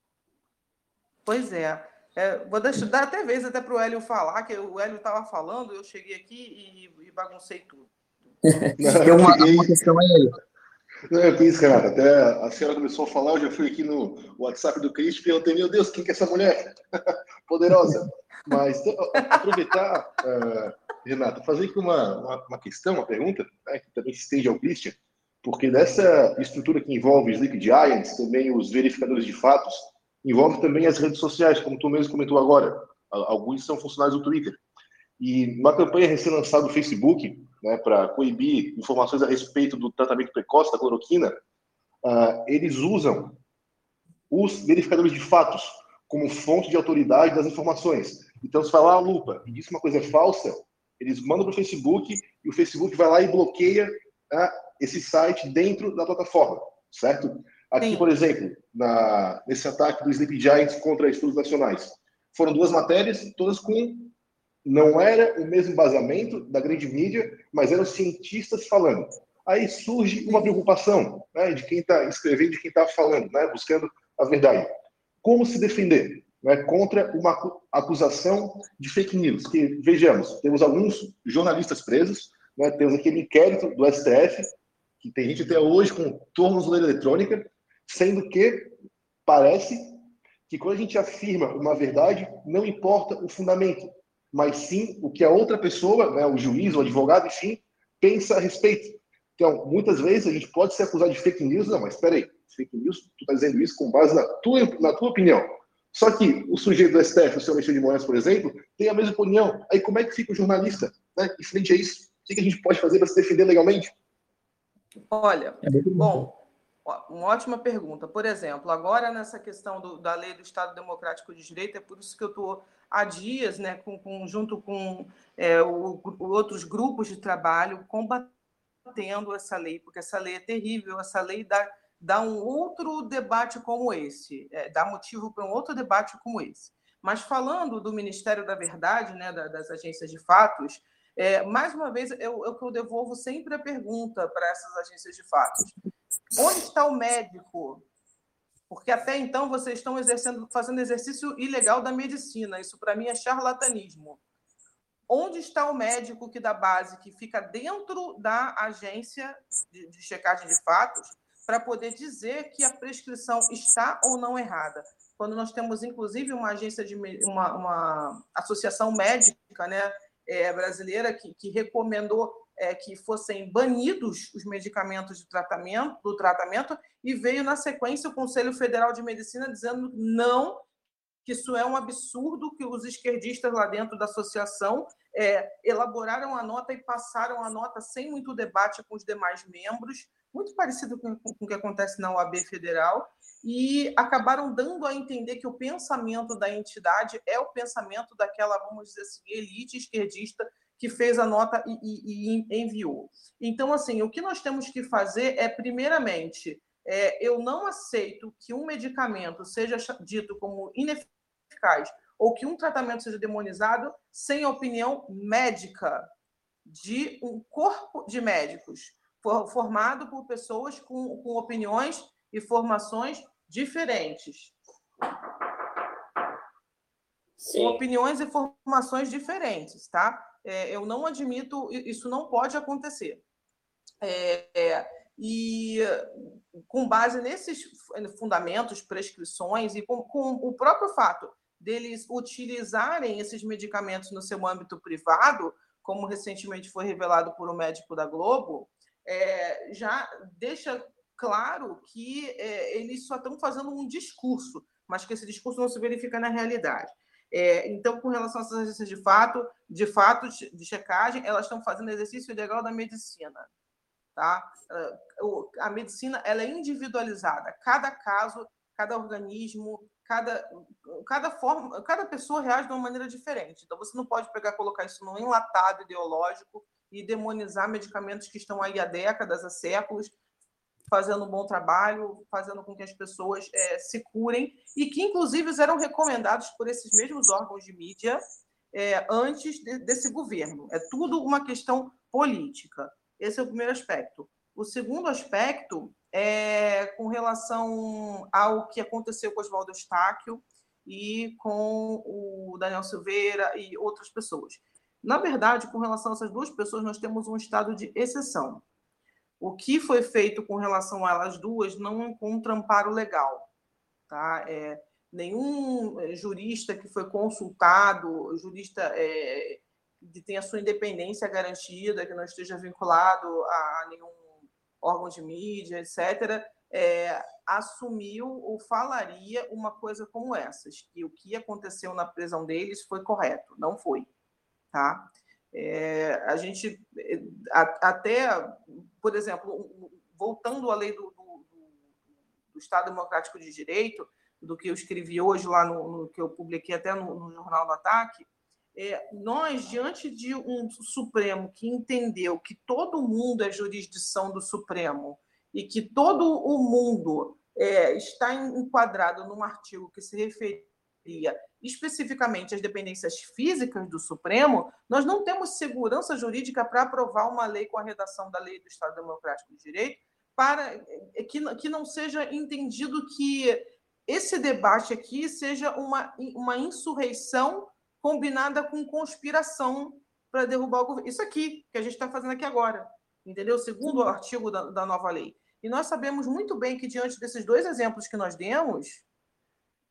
Pois é. é vou deixar, dar até vez até para o Hélio falar, que o Hélio estava falando, eu cheguei aqui e, e baguncei tudo. é uma, uma questão aí. Não, é isso, Renato. Até a senhora começou a falar, eu já fui aqui no WhatsApp do Cris e perguntei, meu Deus, quem que é essa mulher? Poderosa. Mas então, aproveitar, uh, Renato, fazer aqui uma, uma, uma, questão, uma pergunta, né, que também se ao Christian, porque nessa estrutura que envolve Sleep Giants, também os verificadores de fatos, envolve também as redes sociais, como tu mesmo comentou agora. Alguns são funcionários do Twitter. E uma campanha recém-lançada do Facebook, né, para coibir informações a respeito do tratamento precoce da cloroquina, uh, eles usam os verificadores de fatos como fonte de autoridade das informações. Então, se falar a lupa e diz uma coisa falsa, eles mandam para o Facebook e o Facebook vai lá e bloqueia uh, esse site dentro da plataforma, certo? Aqui, Sim. por exemplo, na, nesse ataque do Sleep Giants contra estudos nacionais, foram duas matérias, todas com não era o mesmo embasamento da grande mídia, mas eram cientistas falando. Aí surge uma preocupação né, de quem está escrevendo, de quem está falando, né, buscando a verdade. Como se defender né, contra uma acusação de fake news? Que, vejamos, temos alguns jornalistas presos, né, temos aquele inquérito do STF, que tem gente até hoje com tornozeleira eletrônica, sendo que parece que quando a gente afirma uma verdade, não importa o fundamento, mas sim o que a outra pessoa, né, o juiz, o advogado, enfim, pensa a respeito. Então, muitas vezes a gente pode ser acusado de fake news, não, mas espera aí, fake news, tu está dizendo isso com base na tua, na tua opinião. Só que o sujeito do STF, o senhor Alexandre de Moraes, por exemplo, tem a mesma opinião. Aí como é que fica o jornalista né, em frente a isso? O que a gente pode fazer para se defender legalmente? Olha, é bom, uma ótima pergunta. Por exemplo, agora nessa questão do, da lei do Estado Democrático de Direito, é por isso que eu estou há dias, né, com, com junto com é, o, outros grupos de trabalho, combatendo essa lei, porque essa lei é terrível, essa lei dá, dá um outro debate como esse, é, dá motivo para um outro debate como esse. Mas falando do Ministério da Verdade, né, das agências de fatos, é, mais uma vez, eu, eu, eu devolvo sempre a pergunta para essas agências de fatos. Onde está o médico porque até então vocês estão exercendo, fazendo exercício ilegal da medicina. Isso para mim é charlatanismo. Onde está o médico que da base, que fica dentro da agência de, de checagem de fatos, para poder dizer que a prescrição está ou não errada? Quando nós temos, inclusive, uma agência de uma, uma associação médica né, é, brasileira que, que recomendou é, que fossem banidos os medicamentos de tratamento, do tratamento e veio na sequência o Conselho Federal de Medicina dizendo não, que isso é um absurdo, que os esquerdistas lá dentro da associação é, elaboraram a nota e passaram a nota sem muito debate com os demais membros, muito parecido com, com o que acontece na OAB Federal, e acabaram dando a entender que o pensamento da entidade é o pensamento daquela, vamos dizer assim, elite esquerdista que fez a nota e, e, e enviou. Então, assim, o que nós temos que fazer é, primeiramente, é, eu não aceito que um medicamento seja dito como ineficaz ou que um tratamento seja demonizado sem opinião médica de um corpo de médicos formado por pessoas com, com opiniões e formações diferentes. Sim. Com opiniões e formações diferentes, tá? É, eu não admito, isso não pode acontecer. É, é, e com base nesses fundamentos, prescrições e com, com, o próprio fato deles utilizarem esses medicamentos no seu âmbito privado, como recentemente foi revelado por um médico da Globo, é, já deixa claro que é, eles só estão fazendo um discurso, mas que esse discurso não se verifica na realidade. É, então, com relação essas agências de fato, de fato de checagem, elas estão fazendo exercício legal da medicina. Tá? A medicina ela é individualizada. Cada caso, cada organismo, cada, cada forma, cada pessoa reage de uma maneira diferente. Então você não pode pegar colocar isso num enlatado ideológico e demonizar medicamentos que estão aí há décadas, há séculos, fazendo um bom trabalho, fazendo com que as pessoas é, se curem e que inclusive eram recomendados por esses mesmos órgãos de mídia é, antes de, desse governo. É tudo uma questão política. Esse é o primeiro aspecto. O segundo aspecto é com relação ao que aconteceu com Oswaldo Estáquio e com o Daniel Silveira e outras pessoas. Na verdade, com relação a essas duas pessoas, nós temos um estado de exceção. O que foi feito com relação a elas duas não encontra amparo legal. Tá? É, nenhum é, jurista que foi consultado, jurista é, que tenha sua independência garantida, que não esteja vinculado a nenhum órgão de mídia, etc., é, assumiu ou falaria uma coisa como essas, que o que aconteceu na prisão deles foi correto, não foi, tá? É, a gente a, até, por exemplo, voltando à lei do, do, do, Estado Democrático de Direito, do que eu escrevi hoje lá no, no que eu publiquei até no, no Jornal do Ataque, é, nós, diante de um Supremo que entendeu que todo mundo é jurisdição do Supremo e que todo o mundo é, está enquadrado num artigo que se referia especificamente às dependências físicas do Supremo, nós não temos segurança jurídica para aprovar uma lei com a redação da lei do Estado Democrático de Direito para é, que, que não seja entendido que esse debate aqui seja uma, uma insurreição combinada com conspiração para derrubar o governo. Isso aqui, que a gente está fazendo aqui agora, entendeu? Segundo o artigo da, da nova lei. E nós sabemos muito bem que, diante desses dois exemplos que nós demos,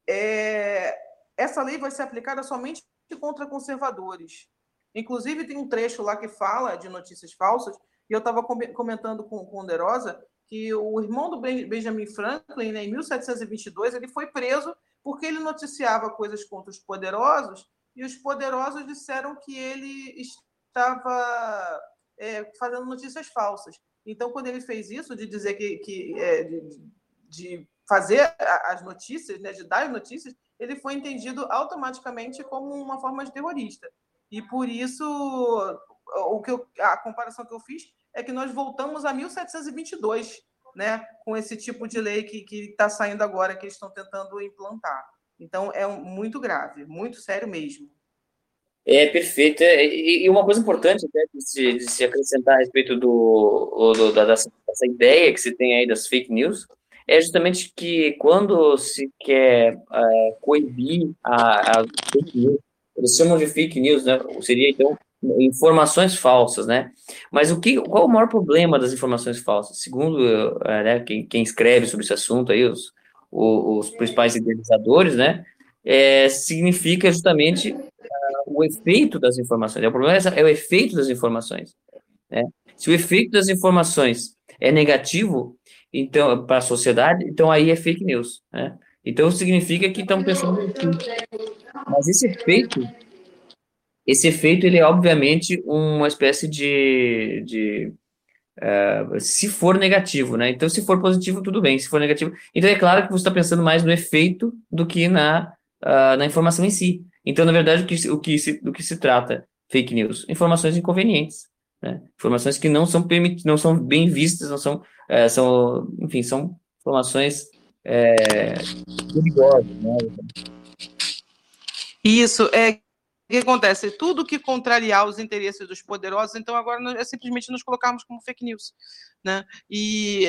é, essa lei vai ser aplicada somente contra conservadores. Inclusive, tem um trecho lá que fala de notícias falsas, e eu estava comentando com, com o Derosa que o irmão do Benjamin Franklin, né, em 1722, ele foi preso porque ele noticiava coisas contra os poderosos e os poderosos disseram que ele estava é, fazendo notícias falsas. Então, quando ele fez isso, de dizer que, que é, de, de, fazer as notícias, né, de dar as notícias, ele foi entendido automaticamente como uma forma de terrorista. E por isso, o que eu, a comparação que eu fiz é que nós voltamos a 1722, né, com esse tipo de lei que está saindo agora, que eles estão tentando implantar. Então, é muito grave, muito sério mesmo. É, perfeito. É, e, uma coisa importante até de se, de se acrescentar a respeito do, do da, dessa, dessa, ideia que se tem aí das fake news é justamente que quando se quer é, coibir a, a, fake news, eles chamam de fake news, né? Seria então informações falsas, né? Mas o que, qual o maior problema das informações falsas? Segundo é, né, quem, quem escreve sobre esse assunto aí, os, os, principais idealizadores, né? É, significa justamente uh, o efeito das informações. O problema é, é o efeito das informações. Né? Se o efeito das informações é negativo, então para a sociedade, então aí é fake news. Né? Então significa que estão pensando que, mas esse efeito, esse efeito ele é obviamente uma espécie de, de Uh, se for negativo, né? Então, se for positivo, tudo bem. Se for negativo, então é claro que você está pensando mais no efeito do que na, uh, na informação em si. Então, na verdade, o que, o que se, do que se trata fake news? Informações inconvenientes, né? Informações que não são permit, não são bem vistas, não são, uh, são, enfim, são informações é, perigosas, né? Isso é o que acontece? Tudo que contrariar os interesses dos poderosos, então agora é simplesmente nos colocarmos como fake news. Né? E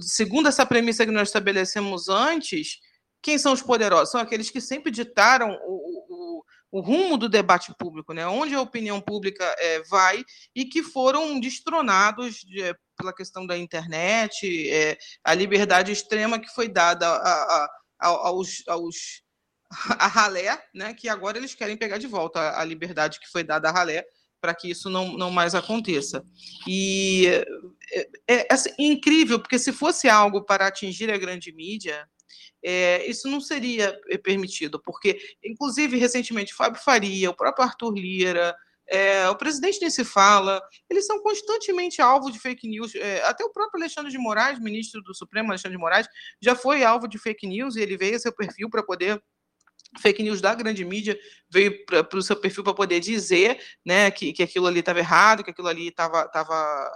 segundo essa premissa que nós estabelecemos antes, quem são os poderosos? São aqueles que sempre ditaram o, o, o rumo do debate público, né? onde a opinião pública é, vai, e que foram destronados de, é, pela questão da internet, é, a liberdade extrema que foi dada a, a, a, aos, aos a ralé, né, que agora eles querem pegar de volta a liberdade que foi dada à ralé para que isso não, não mais aconteça. E é, é, é assim, incrível, porque se fosse algo para atingir a grande mídia, é, isso não seria permitido, porque, inclusive, recentemente, Fábio Faria, o próprio Arthur Lira, é, o presidente nem se fala, eles são constantemente alvo de fake news. É, até o próprio Alexandre de Moraes, ministro do Supremo, Alexandre de Moraes, já foi alvo de fake news e ele veio a seu perfil para poder fake news da grande mídia veio para o seu perfil para poder dizer né, que, que aquilo ali estava errado, que aquilo ali estava tava,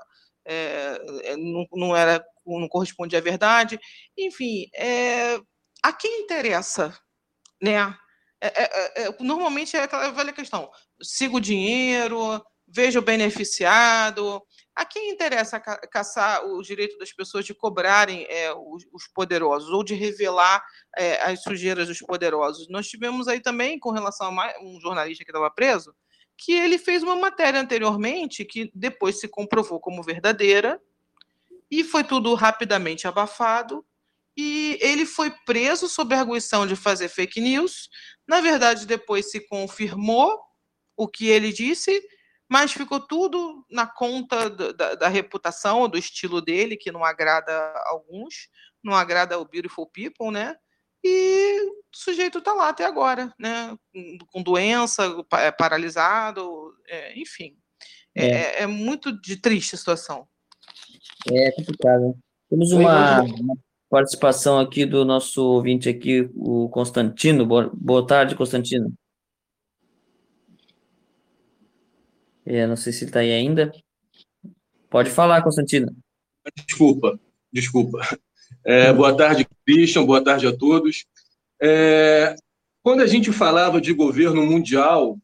é, é, não, não, era não correspondia à verdade. Enfim, é, a quem interessa, né? É, é, é, normalmente é aquela velha questão: siga o dinheiro, veja o beneficiado. A quem interessa caçar o direito das pessoas de cobrarem é, os, os, poderosos ou de revelar é, as sujeiras dos poderosos? Nós tivemos aí também, com relação a um jornalista que estava preso, que ele fez uma matéria anteriormente que depois se comprovou como verdadeira e foi tudo rapidamente abafado e ele foi preso sob a arguição de fazer fake news. Na verdade, depois se confirmou o que ele disse, mas ficou tudo na conta da, da, reputação, do estilo dele, que não agrada a alguns, não agrada o beautiful people, né? E o sujeito está lá até agora, né? Com doença, é, paralisado, é, enfim. É. É, é. muito de triste a situação. É complicado. Temos uma, uma participação aqui do nosso ouvinte aqui, o Constantino. Boa, boa tarde, Constantino. É, não sei se ele está aí ainda. Pode falar, Constantino. Desculpa, desculpa. É, boa tarde, Christian, boa tarde a todos. É, quando a gente falava de governo mundial,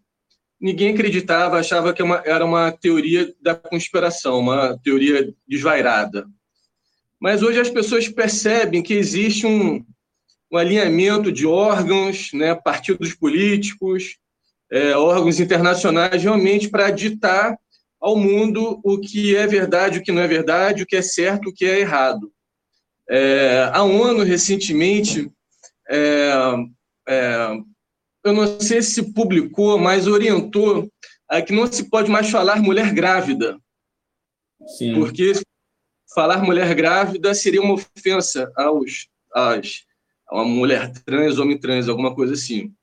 ninguém acreditava, achava que é era uma teoria da conspiração, uma teoria desvairada. Mas hoje as pessoas percebem que existe um, um alinhamento de órgãos, né, partidos políticos, é, órgãos internacionais, realmente para ditar ao mundo o que é verdade, o que não é verdade, o que é certo, o que é errado. É, a ONU, recentemente, é, é eu não sei se publicou, mas orientou a que não se pode mais falar mulher grávida. Sim. Porque falar mulher grávida seria uma ofensa aos, aos, a uma mulher trans, homem trans, alguma coisa assim.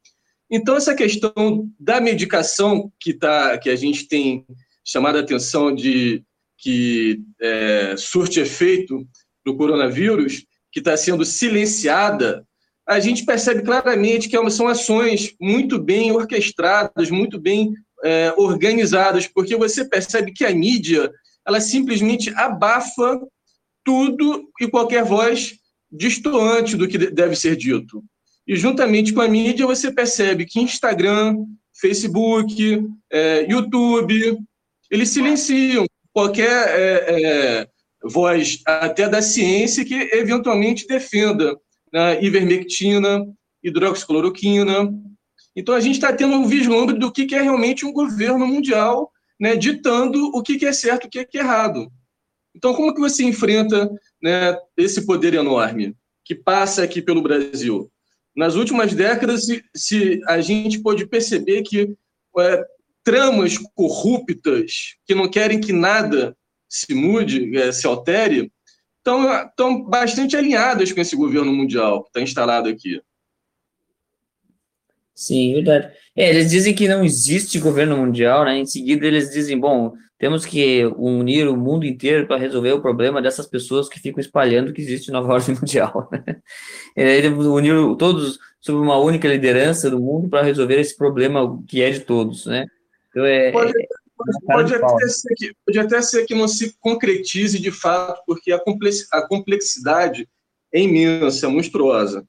Então, essa questão da medicação que, tá, que a gente tem chamado a atenção de que é, surte efeito do coronavírus, que está sendo silenciada, a gente percebe claramente que são ações muito bem orquestradas, muito bem é, organizadas, porque você percebe que a mídia ela simplesmente abafa tudo e qualquer voz distoante do que deve ser dito. E juntamente com a mídia, você percebe que Instagram, Facebook, é, YouTube, eles silenciam qualquer é, é, voz, até da ciência, que eventualmente defenda né, ivermectina, hidroxicloroquina. Então, a gente está tendo um vislumbre do que é realmente um governo mundial né, ditando o que, é certo e o que, que é errado. Então, como que você enfrenta né, esse poder enorme que passa aqui pelo Brasil? Nas últimas décadas, se, se a gente pode perceber que é, tramas corruptas que não querem que nada se mude, é, se altere, estão, bastante alinhadas com esse governo mundial que está instalado aqui. Sim, verdade. É, eles dizem que não existe governo mundial, né? Em seguida, eles dizem, bom, temos que unir o mundo inteiro para resolver o problema dessas pessoas que ficam espalhando que existe nova ordem mundial. Eles uniram todos sob uma única liderança do mundo para resolver esse problema que é de todos, né? Então, é, pode, é pode, pode até ser que, pode até ser que não se concretize de fato, porque a complexidade é imensa, é monstruosa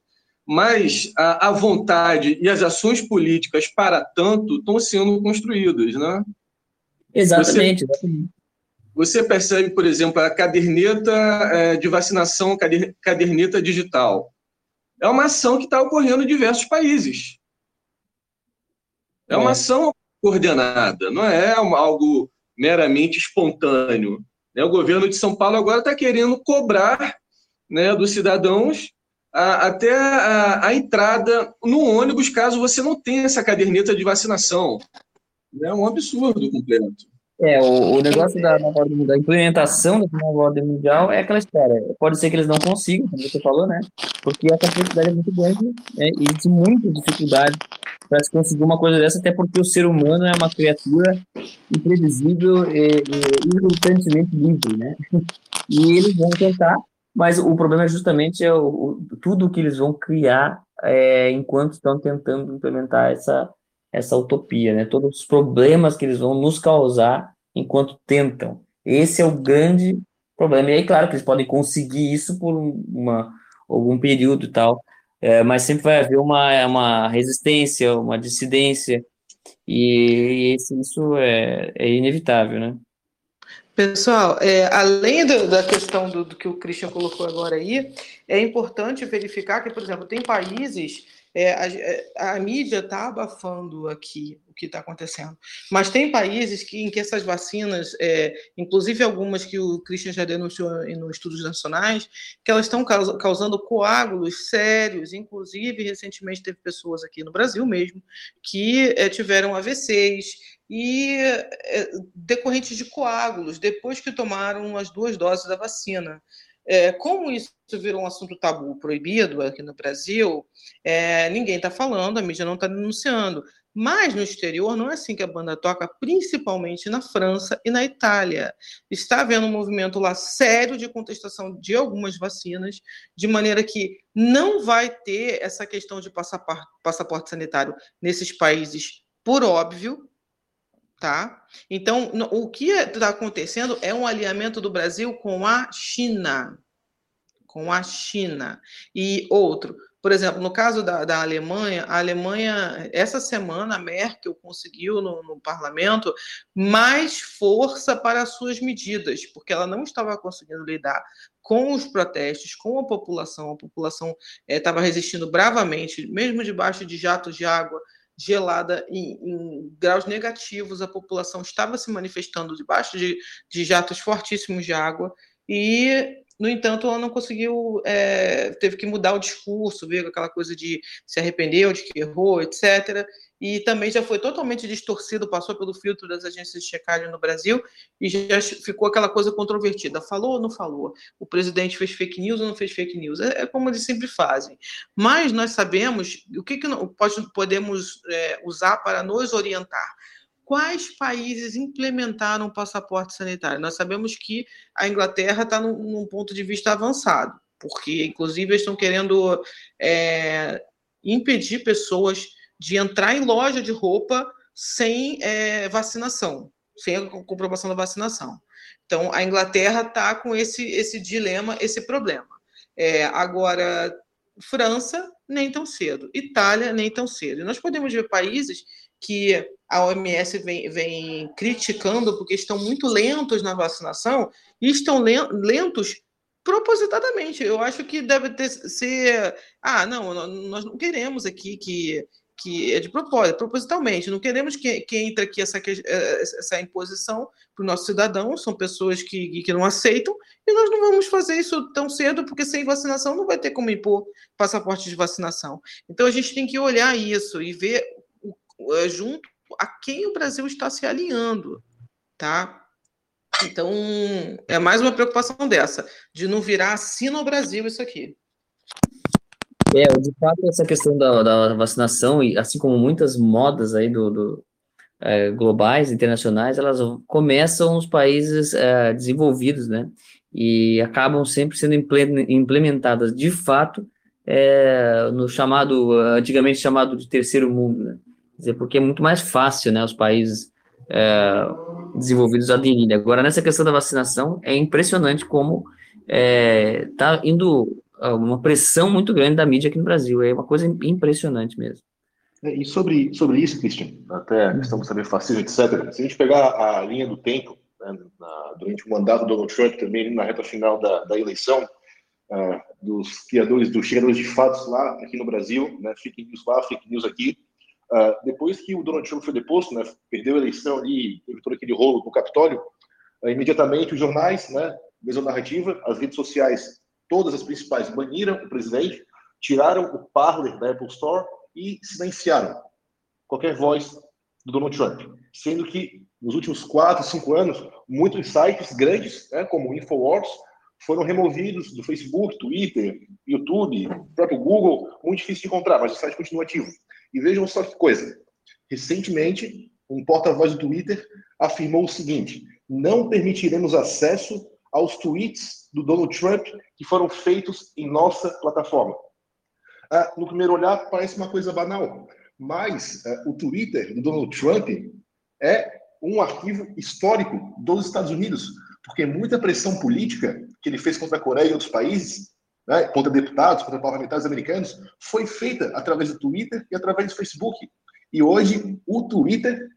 mas a, a, vontade e as ações políticas para tanto estão sendo construídas, né? Exatamente. Você, você percebe, por exemplo, a caderneta é, de vacinação, caderneta digital. É uma ação que está ocorrendo em diversos países. É uma é. ação coordenada, não é algo meramente espontâneo. Né? O governo de São Paulo agora está querendo cobrar né, dos cidadãos a, até a, a, entrada no ônibus, caso você não tenha essa caderneta de vacinação. É um absurdo completo. É, o, o negócio da nova ordem mundial, a implementação da nova ordem mundial é aquela história. Pode ser que eles não consigam, como você falou, né? Porque a complexidade é muito grande né? e existe muita dificuldade para se conseguir uma coisa dessa, até porque o ser humano é uma criatura imprevisível e, e livre, né? E eles vão tentar, mas o problema é justamente é o, o tudo que eles vão criar é, enquanto estão tentando implementar essa, essa utopia, né? Todos os problemas que eles vão nos causar enquanto tentam. Esse é o grande problema. E aí, claro que eles podem conseguir isso por uma, algum período e tal, é, mas sempre vai haver uma, uma resistência, uma dissidência, e, e isso é, é inevitável, né? Pessoal, é, além do, da questão do, do, que o Christian colocou agora aí, é importante verificar que, por exemplo, tem países é, a, é, a, mídia está abafando aqui o que está acontecendo. Mas tem países que, em que essas vacinas, é, inclusive algumas que o Christian já denunciou nos estudos nacionais, que elas estão causando coágulos sérios. Inclusive, recentemente teve pessoas aqui no Brasil mesmo que é, tiveram AVCs e é, decorrentes de coágulos depois que tomaram as duas doses da vacina. É, como isso virou um assunto tabu proibido aqui no Brasil, é, ninguém está falando, a mídia não está denunciando. Mas no exterior não é assim que a banda toca, principalmente na França e na Itália. Está havendo um movimento lá sério de contestação de algumas vacinas, de maneira que não vai ter essa questão de passaporte, passaporte sanitário nesses países, por óbvio, tá? Então, o que está acontecendo é um alinhamento do Brasil com a China, com a China e outro. Por exemplo, no caso da, da Alemanha, a Alemanha, essa semana, a Merkel conseguiu no, no parlamento mais força para as suas medidas, porque ela não estava conseguindo lidar com os protestos, com a população. A população estava eh, resistindo bravamente, mesmo debaixo de jatos de água gelada em, em, graus negativos, a população estava se manifestando debaixo de, de jatos fortíssimos de água e no entanto, ela não conseguiu, é, teve que mudar o discurso, ver aquela coisa de se arrependeu, de que errou, etc e também já foi totalmente distorcido, passou pelo filtro das agências de checagem no Brasil e já ficou aquela coisa controvertida. Falou ou não falou? O presidente fez fake news ou não fez fake news? É, é como eles sempre fazem. Mas nós sabemos o que, que pode, podemos é, usar para nos orientar. Quais países implementaram o passaporte sanitário? Nós sabemos que a Inglaterra está num, num ponto de vista avançado, porque, inclusive, eles estão querendo é, impedir pessoas de entrar em loja de roupa sem é, vacinação, sem a comprovação da vacinação. Então, a Inglaterra está com esse, esse dilema, esse problema. É, agora, França, nem tão cedo. Itália, nem tão cedo. E nós podemos ver países que a OMS vem, vem criticando porque estão muito lentos na vacinação e estão lentos propositadamente. Eu acho que deve ter, ser. Ah, não, nós não queremos aqui que que é de propósito, propositalmente. Não queremos que, que entre aqui essa, eh, essa imposição para o nosso cidadão, são pessoas que, que não aceitam, e nós não vamos fazer isso tão cedo, porque sem vacinação não vai ter como impor passaporte de vacinação. Então a gente tem que olhar isso e ver eh, junto a quem o Brasil está se alinhando, tá? Então, é mais uma preocupação dessa, de não virar assim no Brasil isso aqui. É, de fato, essa questão da, da vacinação, e assim como muitas modas aí do, do é, globais, internacionais, elas começam nos países é, desenvolvidos, né? E acabam sempre sendo implementadas de fato é, no chamado, antigamente chamado de terceiro mundo, né? Quer dizer, porque é muito mais fácil, né? Os países é, desenvolvidos aderirem. Agora, nessa questão da vacinação, é impressionante como está é, indo uma pressão muito grande da mídia aqui no Brasil. É uma coisa impressionante mesmo. É, e sobre, sobre isso, Christian, até a questão de saber fascismo, etc., se a gente pegar a linha do tempo, né, na, durante o mandato do Donald Trump, também na reta final da, da eleição, uh, dos criadores, dos criadores de fatos lá aqui no Brasil, né, fake news lá, fake news aqui, uh, depois que o Donald Trump foi deposto, né, perdeu a eleição ali, teve todo aquele rolo no Capitólio, uh, imediatamente os jornais, né, mesma narrativa, as redes sociais todas as principais baniram o presidente, tiraram o Parler da Apple Store e silenciaram qualquer voz do Donald Trump. Sendo que nos últimos quatro, cinco anos, muitos sites grandes, né, como Infowars, foram removidos do Facebook, Twitter, YouTube, próprio Google, muito difícil de encontrar, mas o site continua ativo. E vejam só que coisa. Recentemente, um porta-voz do Twitter afirmou o seguinte: não permitiremos acesso aos tweets do Donald Trump que foram feitos em nossa plataforma. Ah, no primeiro olhar, parece uma coisa banal, mas ah, o Twitter do Donald Trump é um arquivo histórico dos Estados Unidos, porque muita pressão política que ele fez contra a Coreia e outros países, né, contra deputados, contra parlamentares americanos, foi feita através do Twitter e através do Facebook. E hoje o Twitter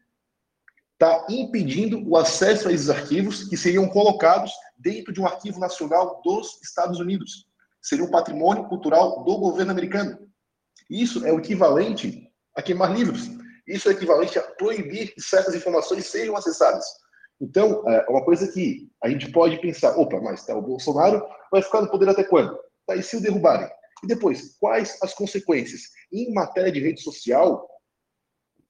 está impedindo o acesso a esses arquivos que seriam colocados dentro de um arquivo nacional dos Estados Unidos. Seria um patrimônio cultural do governo americano. Isso é o equivalente a queimar livros. Isso é equivalente a proibir que certas informações sejam acessadas. Então, é uma coisa que a gente pode pensar, opa, mas tá, o Bolsonaro vai ficar no poder até quando? Tá, e se o derrubarem? E depois, quais as consequências? Em matéria de rede social,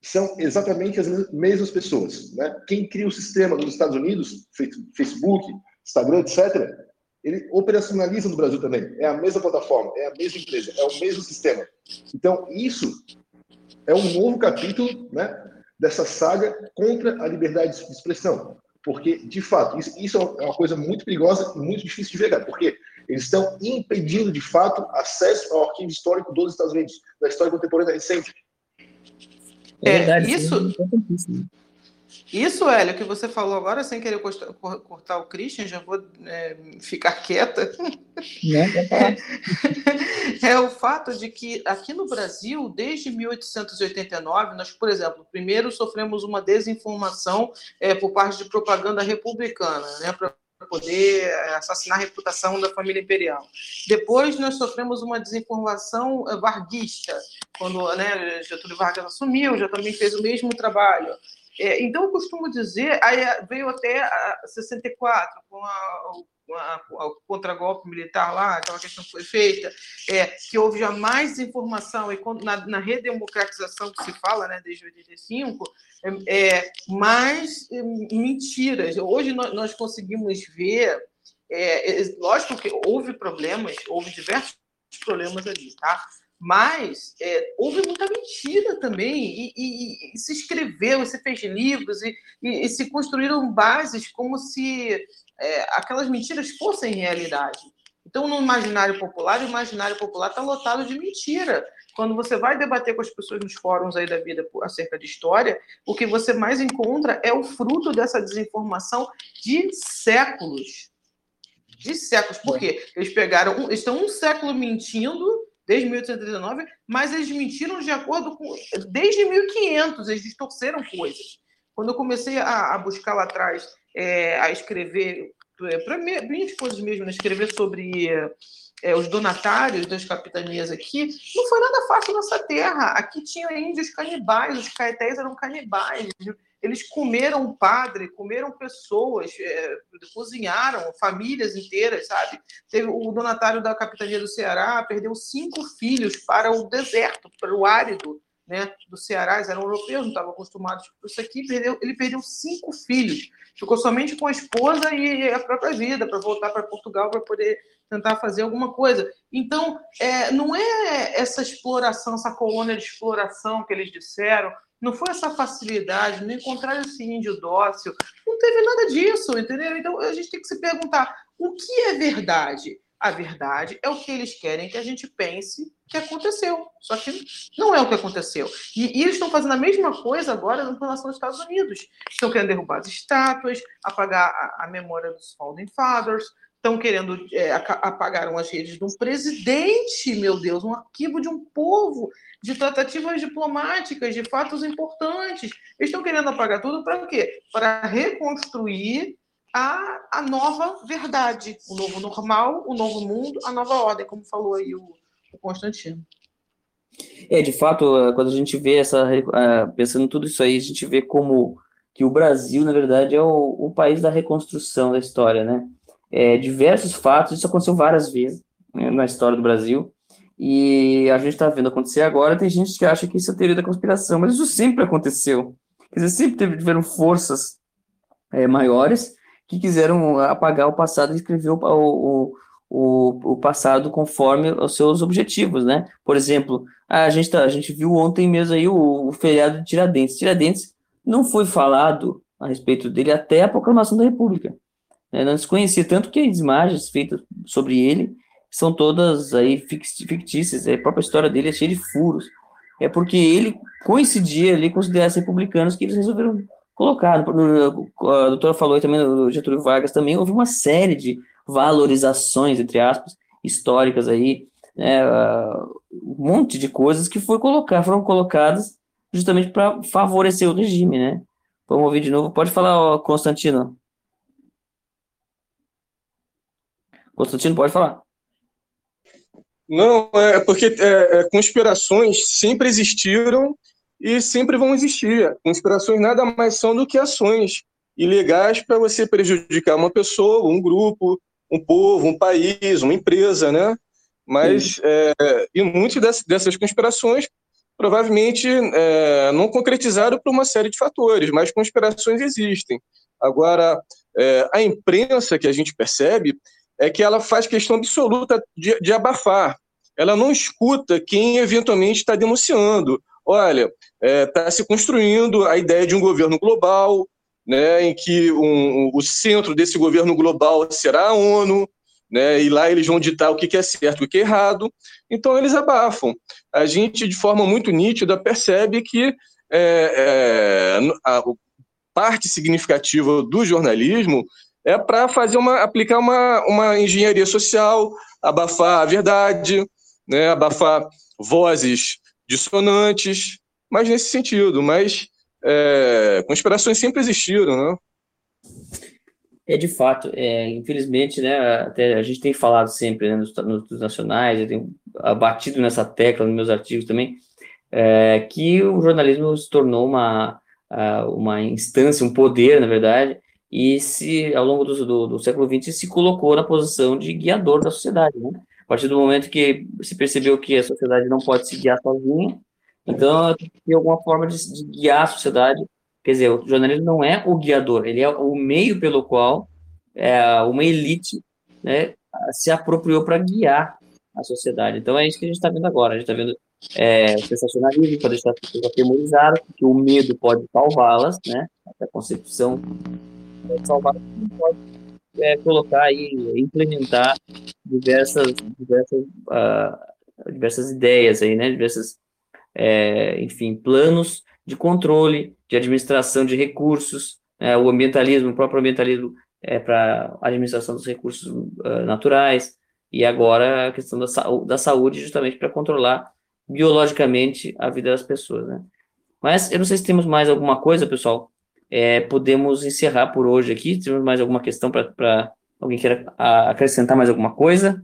são exatamente as mesmas pessoas. Né? Quem cria o sistema nos Estados Unidos, Facebook, Instagram, etc., ele operacionaliza no Brasil também. É a mesma plataforma, é a mesma empresa, é o mesmo sistema. Então, isso é um novo capítulo né, dessa saga contra a liberdade de expressão. Porque, de fato, isso, isso é uma coisa muito perigosa e muito difícil de ver, porque eles estão impedindo, de fato, acesso ao arquivo histórico dos Estados Unidos, da história contemporânea recente. É, verdade, isso, isso, Hélio, que você falou agora, sem querer cortar o Christian, já vou é, ficar quieta. É, é o fato de que aqui no Brasil, desde 1889, nós, por exemplo, primeiro sofremos uma desinformação é, por parte de propaganda republicana, né, para poder é, assassinar a reputação da família imperial. Depois nós sofremos uma desinformação é, varguista, quando né, Getúlio Vargas assumiu, já também fez o mesmo trabalho. É, então, eu costumo dizer, aí veio até a 64, com a, o contragolpe militar lá, aquela questão que foi feita, é, que houve já mais informação, e na, na redemocratização que se fala, né, desde 85, é, é, mais é, mentiras. Hoje nós, nós conseguimos ver, é, é, lógico que houve problemas, houve diversos problemas ali, tá? Mas é, houve muita mentira também, e, e, e, se escreveu, se fez livros, e, e se construíram bases como se é, aquelas mentiras fossem realidade. Então, no imaginário popular, o imaginário popular está lotado de mentira. Quando você vai debater com as pessoas nos fóruns aí da vida acerca de história, o que você mais encontra é o fruto dessa desinformação de séculos. De séculos. Por quê? Eles pegaram, eles estão um século mentindo desde 1839, mas eles mentiram de acordo com. Desde 1500, eles distorceram coisas. Quando eu comecei a, a buscar lá atrás, é, a escrever, é, para minhas coisas mesmo, né, escrever sobre é, os donatários das capitanias aqui, não foi nada fácil nessa terra. Aqui tinha índios canibais, os caetés eram canibais eles comeram o padre, comeram pessoas, é, cozinharam famílias inteiras, sabe? Teve o donatário da capitania do Ceará perdeu cinco filhos para o deserto, para o árido, né, do Ceará, eles eram europeus, não estavam acostumados com isso aqui, perdeu, ele perdeu cinco filhos, ficou somente com a esposa e a própria vida para voltar para Portugal para poder tentar fazer alguma coisa. Então, é, não é essa exploração, essa colônia de exploração que eles disseram, não foi essa facilidade, não encontraram esse índio dócil, não teve nada disso, entendeu? Então a gente tem que se perguntar o que é verdade? A verdade é o que eles querem que a gente pense que aconteceu. Só que não é o que aconteceu. E, e eles estão fazendo a mesma coisa agora em relação aos Estados Unidos. Estão querendo derrubar as estátuas, apagar a, a memória dos Founding Fathers, estão querendo é, apagar as redes de um presidente, meu Deus, um arquivo de um povo de tratativas diplomáticas, de fatos importantes. Eles estão querendo apagar tudo para quê? Para reconstruir a, a nova verdade, o novo normal, o novo mundo, a nova ordem, como falou aí o, o Constantino. É, de fato, quando a gente vê essa, pensando em tudo isso aí, a gente vê como que o Brasil, na verdade, é o, o país da reconstrução da história, né? É, diversos fatos, isso aconteceu várias vezes né, na história do Brasil, e a gente está vendo acontecer agora, tem gente que acha que isso é teoria da conspiração, mas isso sempre aconteceu. Quer dizer, sempre tiveram forças é, maiores que quiseram apagar o passado e escrever o, o, o, o passado conforme os seus objetivos, né? Por exemplo, a gente, tá, a gente viu ontem mesmo aí o, o feriado de Tiradentes. Tiradentes não foi falado a respeito dele até a proclamação da República. Né? Não se conhecia tanto que as imagens feitas sobre ele são todas aí fictícias. A própria história dele é cheia de furos. É porque ele coincidia ali com os ideais republicanos que eles resolveram colocar. A doutora falou aí também, o Getúlio Vargas também, houve uma série de valorizações, entre aspas, históricas aí, né, uh, um monte de coisas que foi colocar, foram colocadas justamente para favorecer o regime, né? Vamos ouvir de novo. Pode falar, Constantino. Constantino, pode falar. Não, é porque é, é, conspirações sempre existiram e sempre vão existir. Conspirações nada mais são do que ações ilegais para você prejudicar uma pessoa, um grupo, um povo, um país, uma empresa, né? Mas, é, e muitas dessas conspirações provavelmente é, não concretizaram por uma série de fatores, mas conspirações existem. Agora, é, a imprensa que a gente percebe é que ela faz questão absoluta de, de abafar. Ela não escuta quem eventualmente está denunciando. Olha, está é, se construindo a ideia de um governo global, né, em que um, o centro desse governo global será a ONU, né, e lá eles vão ditar o que é certo e o que é errado, então eles abafam. A gente, de forma muito nítida, percebe que é, é, a parte significativa do jornalismo é para fazer uma, aplicar uma, uma engenharia social, abafar a verdade, né, abafar vozes dissonantes, mas nesse sentido, mas é, conspirações sempre existiram, né? É de fato, é, infelizmente, né, até a gente tem falado sempre né, nos, nos nacionais, eu tenho batido nessa tecla nos meus artigos também, é, que o jornalismo se tornou uma, uma instância, um poder, na verdade, e se ao longo do, do, do século XX se colocou na posição de guiador da sociedade. Né? A partir do momento que se percebeu que a sociedade não pode se guiar sozinha, então, tem alguma forma de, de, guiar a sociedade. Quer dizer, o jornalismo não é o guiador, ele é o meio pelo qual é, uma elite né, se apropriou para guiar a sociedade. Então, é isso que a gente está vendo agora. A gente está vendo é, sensacionalismo para deixar as pessoas atemorizadas, porque o medo pode salvá-las, né? A concepção salvá-las, pode é, colocar e implementar diversas, diversas, uh, diversas ideias aí, né? Diversas é, enfim, planos de controle, de administração de recursos, é, o ambientalismo, o próprio ambientalismo é para administração dos recursos uh, naturais, e agora a questão da, da saúde, justamente para controlar biologicamente a vida das pessoas, né? Mas eu não sei se temos mais alguma coisa, pessoal. É, podemos encerrar por hoje aqui. Temos mais alguma questão para alguém queira acrescentar mais alguma coisa?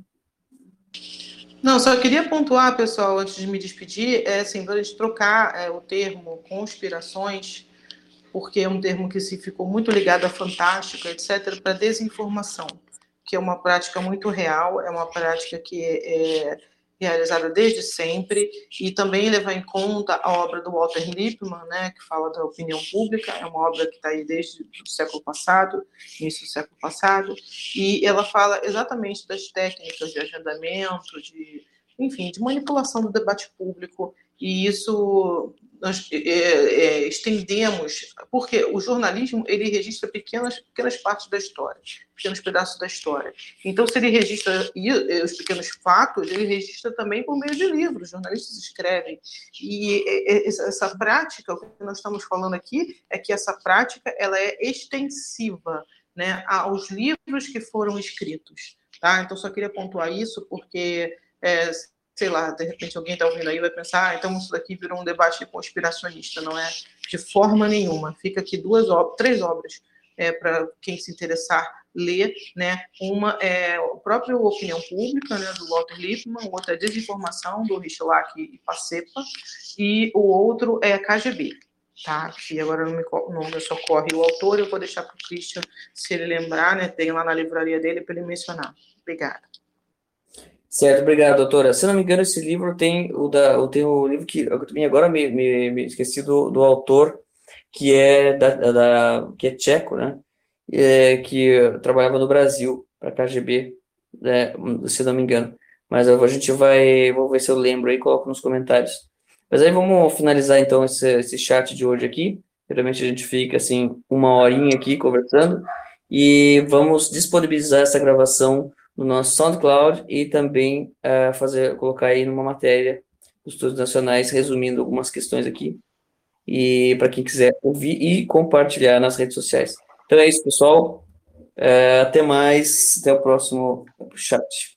Não, só queria pontuar, pessoal, antes de me despedir, é assim, para a gente trocar é, o termo conspirações, porque é um termo que se ficou muito ligado a fantástica, etc., para desinformação, que é uma prática muito real, é uma prática que é, realizada desde sempre, e também levar em conta a obra do Walter Lippmann, né, que fala da opinião pública, é uma obra que está aí desde o século passado, início do século passado, e ela fala exatamente das técnicas de agendamento, de, enfim, de manipulação do debate público, e isso nós é, é, estendemos, porque o jornalismo ele registra pequenas, pequenas partes da história, pequenos pedaços da história. Então, se ele registra os pequenos fatos, ele registra também por meio de livros, jornalistas escrevem. E essa prática, o que nós estamos falando aqui, é que essa prática ela é extensiva né, aos livros que foram escritos. Tá? Então, só queria pontuar isso, porque é, sei lá, de repente alguém está ouvindo aí vai pensar, ah, então isso daqui virou um debate conspiracionista, não é de forma nenhuma. Fica aqui duas obras, três obras é, para quem se interessar ler, né? Uma é o próprio Opinião Pública, né, do Walter Lippmann, outra é Desinformação, do Richelac e Pacepa, e o outro é KGB, tá? Que agora não me, não me socorre o autor, eu vou deixar para o Christian, se ele lembrar, né? Tem lá na livraria dele para ele mencionar. Obrigada. Certo, obrigado, doutora. Se não me engano, esse livro tem o da, tem o livro que eu também agora me, me, me esqueci do, do autor, que é da, da que é tcheco, né? É, que trabalhava no Brasil para KGB é, se não me engano. Mas a gente vai, vou ver se eu lembro aí, coloco nos comentários. Mas aí vamos finalizar então esse, esse chat de hoje aqui. Geralmente a gente fica assim uma horinha aqui conversando e vamos disponibilizar essa gravação no nosso SoundCloud e também uh, fazer colocar aí numa matéria dos estudos nacionais resumindo algumas questões aqui e para quem quiser ouvir e compartilhar nas redes sociais. Então é isso, pessoal. Uh, até mais, até o próximo chat.